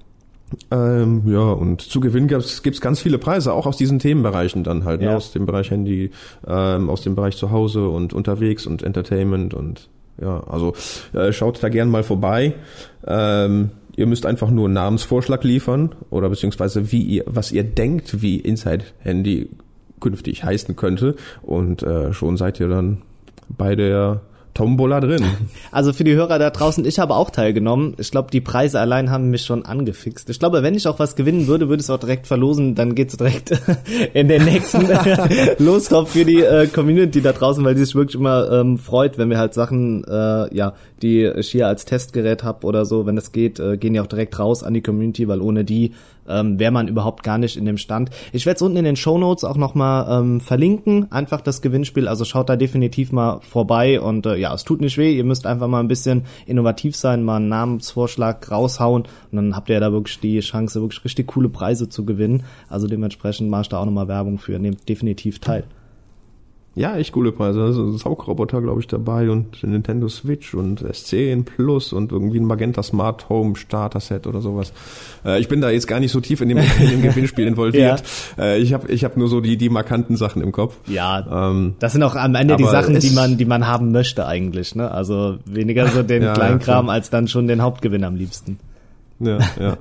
Ähm, ja, und zu gewinnen gibt's gibt's ganz viele Preise, auch aus diesen Themenbereichen dann halt, ne? ja. ne? aus dem Bereich Handy, ähm, aus dem Bereich zu Hause und unterwegs und Entertainment und ja, also äh, schaut da gern mal vorbei. Ähm, Ihr müsst einfach nur einen Namensvorschlag liefern oder beziehungsweise wie ihr, was ihr denkt, wie Inside Handy künftig heißen könnte. Und äh, schon seid ihr dann bei der Tombola drin.
Also für die Hörer da draußen, ich habe auch teilgenommen. Ich glaube, die Preise allein haben mich schon angefixt. Ich glaube, wenn ich auch was gewinnen würde, würde ich es auch direkt verlosen, dann geht's direkt (laughs) in den nächsten (laughs) Lostopf für die äh, Community da draußen, weil die sich wirklich immer ähm, freut, wenn wir halt Sachen, äh, ja, die ich hier als Testgerät hab oder so, wenn es geht, äh, gehen die auch direkt raus an die Community, weil ohne die ähm, wäre man überhaupt gar nicht in dem Stand. Ich werde es unten in den Show Notes auch nochmal ähm, verlinken, einfach das Gewinnspiel, also schaut da definitiv mal vorbei und äh, ja, es tut nicht weh, ihr müsst einfach mal ein bisschen innovativ sein, mal einen Namensvorschlag raushauen und dann habt ihr da wirklich die Chance, wirklich richtig coole Preise zu gewinnen. Also dementsprechend mache ich da auch nochmal Werbung für, nehmt definitiv teil.
Ja, echt coole Preise. Also Saugroboter, glaube ich, dabei und Nintendo Switch und S10 Plus und irgendwie ein Magenta Smart Home Starter Set oder sowas. Äh, ich bin da jetzt gar nicht so tief in dem, in dem (laughs) Gewinnspiel involviert. ja. äh, ich habe ich hab nur so die, die markanten Sachen im Kopf.
Ja, ähm, das sind auch am Ende die Sachen, die man, die man haben möchte eigentlich. Ne? Also weniger so den (laughs) ja, Kleinkram ja, als dann schon den Hauptgewinn am liebsten.
Ja, (laughs) ja.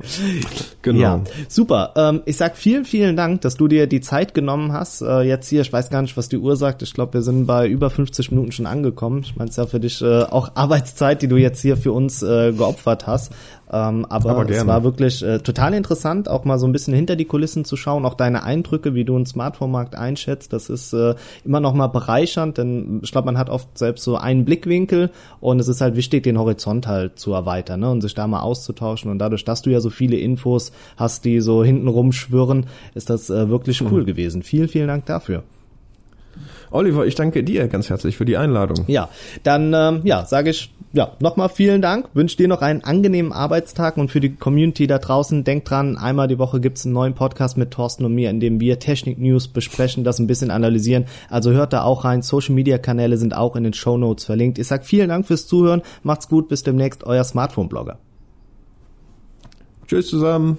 Genau. Ja,
super. Ähm, ich sag vielen, vielen Dank, dass du dir die Zeit genommen hast. Äh, jetzt hier, ich weiß gar nicht, was die Uhr sagt. Ich glaube, wir sind bei über 50 Minuten schon angekommen. Ich meine, es ist ja für dich äh, auch Arbeitszeit, die du jetzt hier für uns äh, geopfert hast. Ähm, aber, aber es war wirklich äh, total interessant, auch mal so ein bisschen hinter die Kulissen zu schauen, auch deine Eindrücke, wie du einen Smartphone-Markt einschätzt. Das ist äh, immer noch mal bereichernd, denn ich glaube, man hat oft selbst so einen Blickwinkel und es ist halt wichtig, den Horizont halt zu erweitern ne? und sich da mal auszutauschen. Und dadurch, dass du ja so viele Infos hast, die so hinten rumschwirren, ist das äh, wirklich cool mhm. gewesen. Vielen, vielen Dank dafür.
Oliver, ich danke dir ganz herzlich für die Einladung.
Ja, dann ähm, ja, sage ich ja, nochmal vielen Dank. Wünsche dir noch einen angenehmen Arbeitstag und für die Community da draußen, denkt dran, einmal die Woche gibt's einen neuen Podcast mit Thorsten und mir, in dem wir Technik-News besprechen, das ein bisschen analysieren. Also hört da auch rein. Social-Media-Kanäle sind auch in den Show Notes verlinkt. Ich sag vielen Dank fürs Zuhören. Macht's gut, bis demnächst, euer Smartphone-Blogger.
Tschüss zusammen.